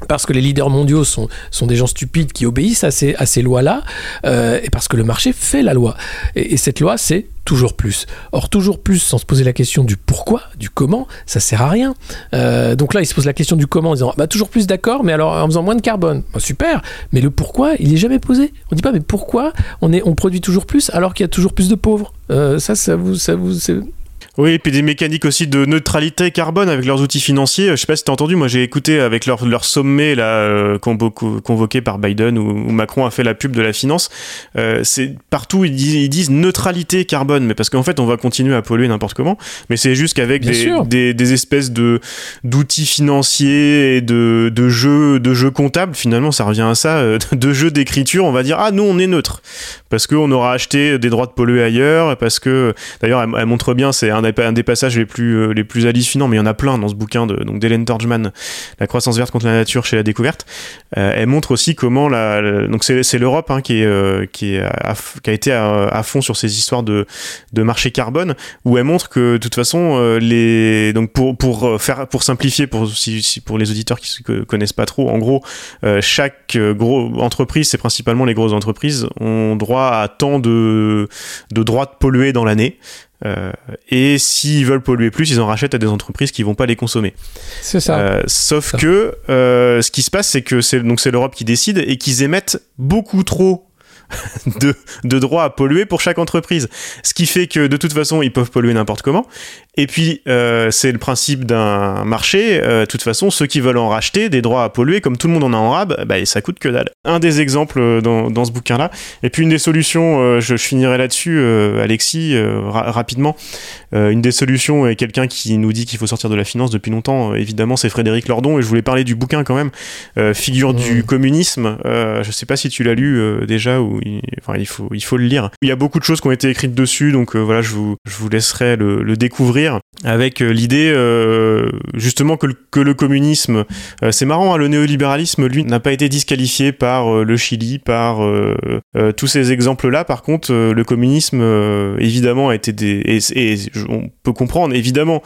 Parce que les leaders mondiaux sont, sont des gens stupides qui obéissent à ces, à ces lois-là, euh, et parce que le marché fait la loi. Et, et cette loi, c'est toujours plus. Or, toujours plus, sans se poser la question du pourquoi, du comment, ça sert à rien. Euh, donc là, il se pose la question du comment en disant bah, toujours plus d'accord, mais alors en faisant moins de carbone. Bah, super, mais le pourquoi, il est jamais posé. On dit pas mais pourquoi on, est, on produit toujours plus alors qu'il y a toujours plus de pauvres Euh, Ça, ça vous. Ça vous Oui, et puis des mécaniques aussi de neutralité carbone avec leurs outils financiers. Je sais pas si t'as entendu, moi j'ai écouté avec leur, leur sommet là euh, convo- convoqué par Biden où, où Macron a fait la pub de la finance. Euh, c'est partout ils disent, ils disent neutralité carbone, mais parce qu'en fait on va continuer à polluer n'importe comment. Mais c'est juste qu'avec des espèces de d'outils financiers et de, de jeux de jeux comptables, finalement ça revient à ça, euh, de jeux d'écriture. On va dire ah nous on est neutre parce qu'on aura acheté des droits de polluer ailleurs, parce que d'ailleurs elle, montre bien, c'est un, des- passages les plus euh, les plus hallucinants, mais il y en a plein dans ce bouquin de donc d'Hélène Torgman, La croissance verte contre la nature chez la découverte. Euh, elle montre aussi comment la, donc c'est l'Europe hein, qui est euh, qui est qui a été à, fond sur ces histoires de de marché carbone, où elle montre que de toute façon les donc pour pour faire pour simplifier pour si, pour les auditeurs qui co- connaissent pas trop, en gros chaque gros entreprise, c'est principalement les grosses entreprises, ont droit à tant de, de droits de polluer dans l'année. Euh, et s'ils veulent polluer plus, ils en rachètent à des entreprises qui vont pas les consommer. C'est ça. Euh, sauf Ça. que euh, ce qui se passe, c'est que c'est donc c'est l'Europe qui décide et qu'ils émettent beaucoup trop de, de droits à polluer pour chaque entreprise. Ce qui fait que de toute façon, ils peuvent polluer n'importe comment. Et puis, euh, c'est le principe d'un marché. Euh, de toute façon, ceux qui veulent en racheter des droits à polluer, comme tout le monde en a en rab, bah, ça coûte que dalle. Un des exemples euh, dans, dans ce bouquin-là. Et puis, une des solutions, euh, je, je finirai là-dessus, Alexis, ra- rapidement. Une des solutions, et quelqu'un qui nous dit qu'il faut sortir de la finance depuis longtemps, évidemment, c'est Frédéric Lordon. Et je voulais parler du bouquin quand même, Figure du Mmh. communisme. Je sais pas si tu l'as lu déjà, ou il, enfin, il, faut, il faut le lire. Il y a beaucoup de choses qui ont été écrites dessus, donc voilà, je vous, je vous laisserai le, le découvrir avec euh, l'idée euh, justement que le, communisme, euh, c'est marrant, hein, le néolibéralisme, lui, n'a pas été disqualifié par le Chili, par tous ces exemples-là. Par contre, le communisme, évidemment, a été des... Et, et on peut comprendre, évidemment,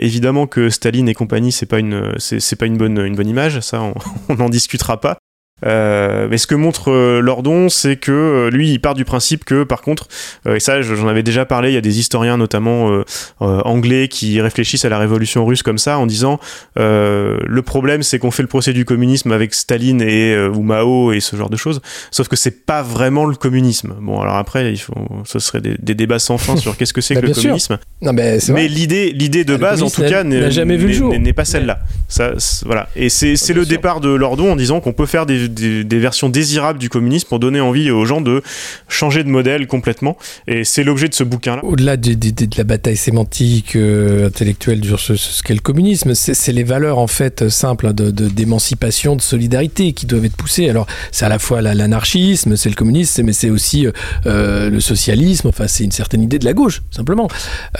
évidemment que Staline et compagnie, c'est pas une, c'est pas une bonne, une bonne image, ça, on n'en discutera pas. Euh, mais ce que montre euh, Lordon, c'est que euh, lui, il part du principe que, par contre, et ça, je- j'en avais déjà parlé, il y a des historiens, notamment anglais, qui réfléchissent à la révolution russe comme ça, en disant le problème, c'est qu'on fait le procès du communisme avec Staline et ou Mao et ce genre de choses, sauf que c'est pas vraiment le communisme. Bon, alors après, il faut, ce serait des, des débats sans fin sur qu'est-ce que c'est Bah, que le sûr. communisme. Non, mais Mais l'idée, l'idée de Le base, en tout cas, n'est n'a jamais vu le n'est- jour. n'est pas celle-là. Ça, voilà. Et c'est le sûr. départ de Lordon en disant qu'on peut faire des, des, des versions désirables du communisme pour donner envie aux gens de changer de modèle complètement. Et c'est l'objet de ce bouquin-là. Au-delà de, de- de- de la bataille sémantique, euh, intellectuelle sur ce, ce qu'est le communisme, c'est les valeurs en fait simples hein, de- d'émancipation, de, solidarité qui doivent être poussées. Alors c'est à la fois la- l'anarchisme, c'est le communisme, mais c'est aussi euh, euh, le socialisme. Enfin, c'est une certaine idée de la gauche simplement,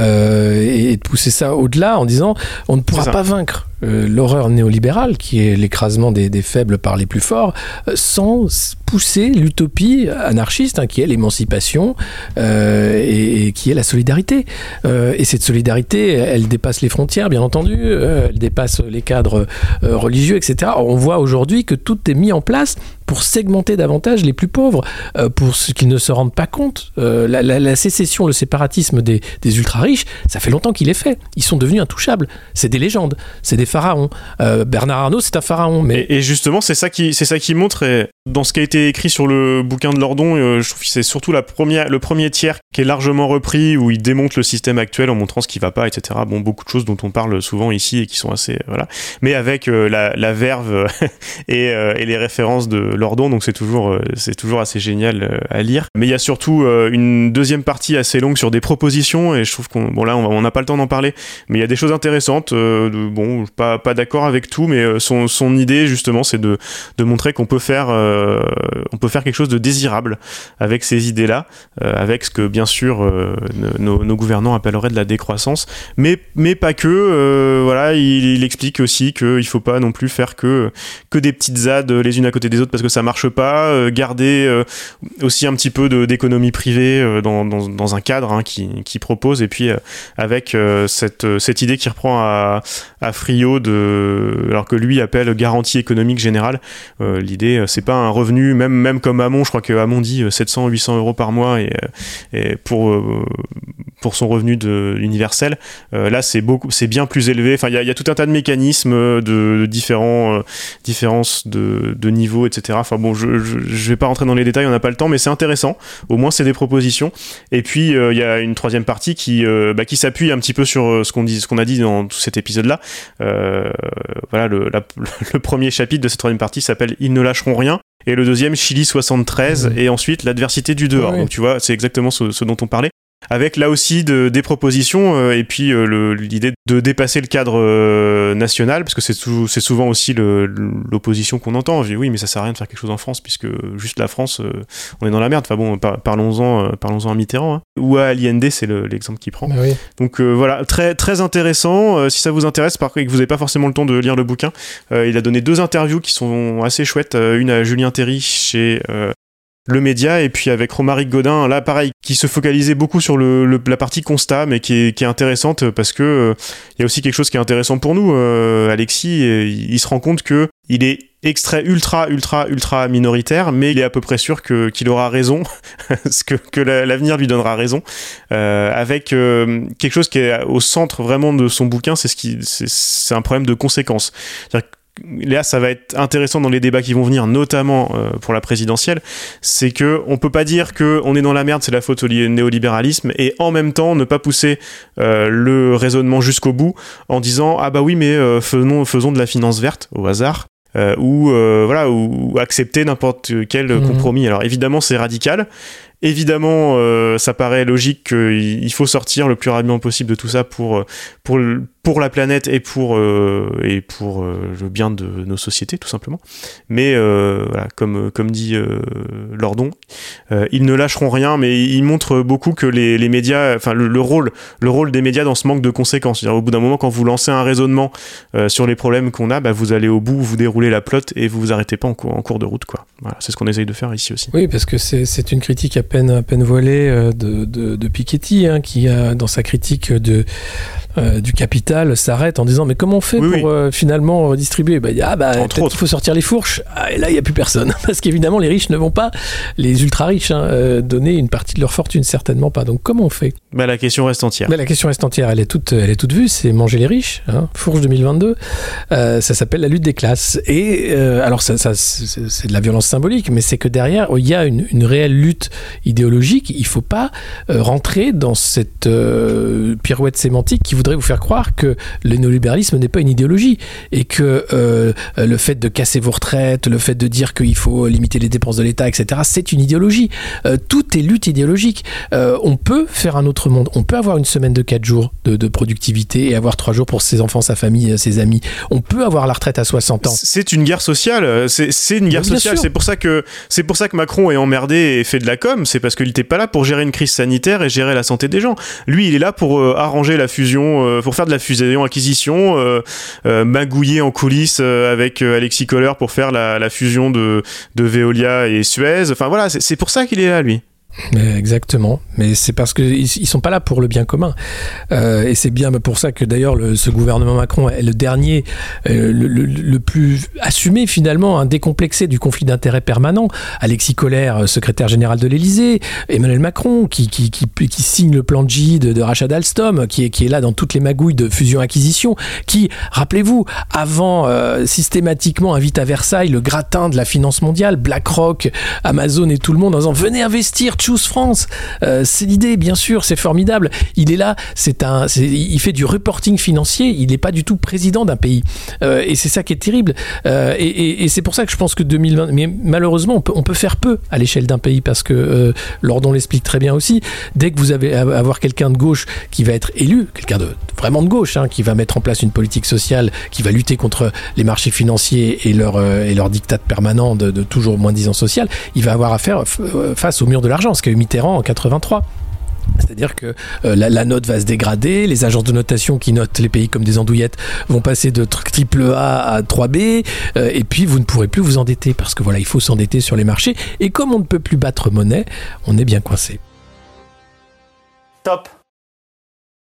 Euh, et, et de pousser ça au-delà en disant on ne pourra pas vaincre euh, l'horreur néolibérale qui est l'écrasement des, des faibles par les plus forts, euh, sans pousser l'utopie anarchiste hein, qui est l'émancipation euh, et, qui est la solidarité. Et cette solidarité, elle dépasse les frontières, bien entendu, elle dépasse les cadres religieux, etc. On voit aujourd'hui que tout est mis en place pour segmenter davantage les plus pauvres, pour ceux qui ne se rendent pas compte. La sécession, le séparatisme des, des ultra-riches, ça fait longtemps qu'il est fait. Ils sont devenus intouchables. C'est des légendes, c'est des pharaons. Euh, Bernard Arnault, c'est un pharaon, mais Et, justement, c'est ça qui, ça qui montre. Dans ce qui a été écrit sur le bouquin de Lordon, euh, je trouve que c'est surtout le premier tiers qui est largement repris, où il démonte le système actuel en montrant ce qui va pas, etc. Bon, beaucoup de choses dont on parle souvent ici et qui sont assez, euh, voilà. Mais avec euh, la, verve et, et les références de Lordon, donc c'est toujours, c'est toujours assez génial à lire. Mais il y a surtout une deuxième partie assez longue sur des propositions, et je trouve qu'on, bon là, on n'a pas le temps d'en parler, mais il y a des choses intéressantes. bon, pas, pas d'accord avec tout, mais son, son idée justement, c'est de, de montrer qu'on peut faire, on peut faire quelque chose de désirable avec ces idées-là, euh, avec ce que bien sûr euh, nos, gouvernants appelleraient de la décroissance, mais mais pas que. euh, voilà, il, explique aussi qu'il faut pas non plus faire que que des petites ZAD les unes à côté des autres parce que ça marche pas. euh, garder euh, aussi un petit peu d'économie privée euh, dans, dans, un cadre hein, qui, qui propose et puis euh, avec euh, cette, euh, cette idée qui reprend à, à Frio de alors que lui appelle garantie économique générale. Euh, l'idée euh, c'est pas un revenu même même comme Hamon je crois que Hamon dit euh, 700 800 euros par mois et, euh, et pour euh, pour son revenu de universel. Euh, là c'est beaucoup c'est bien plus élevé. Enfin il y y a tout un tas de mécanismes euh, de, de différents euh, différences de, de niveau etc enfin bon je, je, je vais pas rentrer dans les détails on n'a pas le temps mais c'est intéressant. Au moins c'est des propositions. Et puis euh, il y a une troisième partie qui euh, bah, qui s'appuie un petit peu sur euh, ce qu'on dit ce qu'on a dit dans tout cet épisode là voilà le, la- le premier chapitre de cette troisième partie s'appelle ils ne lâcheront rien et le deuxième Chili 73 Mhm. et ensuite l'adversité du dehors Ouais. donc tu vois c'est exactement ce, ce dont on parlait avec là aussi de, des propositions euh, et puis euh, le- l'idée de dépasser le cadre euh, national parce que c'est sou- c'est souvent aussi le- l'opposition qu'on entend. Je dis oui mais ça sert à rien de faire quelque chose en France puisque juste la France euh, on est dans la merde. Enfin bon par- parlons-en euh, parlons-en à Mitterrand hein. ou à Allende c'est le- l'exemple qu'il prend. bah oui. Donc euh, voilà, très très intéressant. Euh, si ça vous intéresse, par contre, et que vous n'avez pas forcément le temps de lire le bouquin, euh, il a donné deux interviews qui sont assez chouettes. Euh, une à Julien Terry chez euh, Le Média et puis avec Romaric Godin, là pareil, qui se focalisait beaucoup sur le, le- la partie constat, mais qui est, qui est intéressante parce que euh, il y a aussi quelque chose qui est intéressant pour nous. Euh, Alexis, euh, il, se rend compte que il est extrait ultra ultra ultra minoritaire mais il est à peu près sûr que qu'il aura raison que, que la- l'avenir lui donnera raison euh, avec euh, quelque chose qui est au centre vraiment de son bouquin, c'est ce qui, c'est, un problème de conséquences. Là, ça va être intéressant dans les débats qui vont venir, notamment euh, pour la présidentielle. C'est que on peut pas dire que on est dans la merde, c'est la faute au li- néolibéralisme, et en même temps ne pas pousser euh, le raisonnement jusqu'au bout en disant ah bah oui mais euh, faisons faisons de la finance verte au hasard. euh, ou voilà ou, ou accepter n'importe quel Mhm. compromis alors évidemment c'est radical Évidemment, euh, ça paraît logique qu'il faut sortir le plus rapidement possible de tout ça pour, pour, pour la planète et pour, euh, et pour le bien de nos sociétés, tout simplement. Mais voilà, comme, comme dit Lordon, ils ne lâcheront rien, mais ils montrent beaucoup que les, les médias, enfin le, rôle, le rôle des médias dans ce manque de conséquences. Au bout d'un moment, quand vous lancez un raisonnement sur les problèmes qu'on a, bah, vous allez au bout, vous déroulez la plotte et vous vous arrêtez pas en, en cours de route. Quoi. Voilà, c'est ce qu'on essaye de faire ici aussi. Oui, parce que c'est une critique à peine, à peine voilée euh, de, de, de Piketty, hein, qui a dans sa critique de euh, du capital s'arrête en disant mais comment on fait pour euh, finalement redistribuer bah, ah bah il faut sortir les fourches. Ah, et là il n'y a plus personne. Parce qu'évidemment les riches ne vont pas. Les ultra riches hein, euh, donner une partie de leur fortune certainement pas. Donc comment on fait? Bah, la question reste entière. Bah, la question reste entière. Elle est toute elle est toute vue. C'est manger les riches hein, Fourche 2022 ça s'appelle la lutte des classes. Et alors ça, ça c'est de la violence symbolique mais c'est que derrière il y a une, une, réelle lutte idéologique. Il faut pas rentrer dans cette pirouette sémantique qui vous voudrais vous faire croire que le néolibéralisme n'est pas une idéologie et que euh, le fait de casser vos retraites, le fait de dire qu'il faut limiter les dépenses de l'État, etc., c'est une idéologie. Euh, tout est lutte idéologique. Euh, on peut faire un autre monde. On peut avoir une semaine de 4 jours de, productivité et avoir 3 jours pour ses enfants, sa famille, ses amis. On peut avoir la retraite à 60 ans. C'est une guerre sociale. C'est une guerre sociale. C'est pour ça que c'est pour ça que Macron est emmerdé et fait de la com. C'est parce qu'il n'était pas là pour gérer une crise sanitaire et gérer la santé des gens. Lui, il est là pour arranger la fusion pour faire de la fusion-acquisition, euh, euh, magouiller en coulisses avec Alexis Kohler pour faire la, fusion de Veolia et Suez. Enfin voilà, c'est pour ça qu'il est là, lui. Exactement, mais c'est parce qu'ils ils sont pas là pour le bien commun, euh, et c'est bien pour ça que d'ailleurs ce gouvernement Macron est le dernier, euh, le, plus assumé finalement, un décomplexé du conflit d'intérêts permanent. Alexis Collère, euh, secrétaire général de l'Élysée, Emmanuel Macron qui, qui, qui, signe le plan J de, de rachat d'Alstom, qui est, qui est là dans toutes les magouilles de fusion-acquisition, qui, rappelez-vous, avant euh, systématiquement invite à Versailles le gratin de la finance mondiale, BlackRock, Amazon et tout le monde en disant venez investir Choose France. Euh, c'est l'idée, bien sûr, c'est formidable. Il est là, c'est un, il fait du reporting financier. Il n'est pas du tout président d'un pays, euh, et c'est ça qui est terrible. Euh, et, c'est pour ça que je pense que 2020, mais malheureusement, on peut, faire peu à l'échelle d'un pays parce que Lordon l'explique très bien aussi. Dès que vous avez avoir quelqu'un de gauche qui va être élu, quelqu'un de vraiment de gauche, hein, qui va mettre en place une politique sociale, qui va lutter contre les marchés financiers et leur et leur diktat permanent de, de toujours moins disant social, il va avoir affaire face au mur de l'argent ce qu'a eu Mitterrand en 83. C'est-à-dire que euh, la, note va se dégrader, les agences de notation qui notent les pays comme des andouillettes vont passer de triple A à 3B, euh, et puis vous ne pourrez plus vous endetter parce que voilà, il faut s'endetter sur les marchés. Et comme on ne peut plus battre monnaie, on est bien coincé. Top.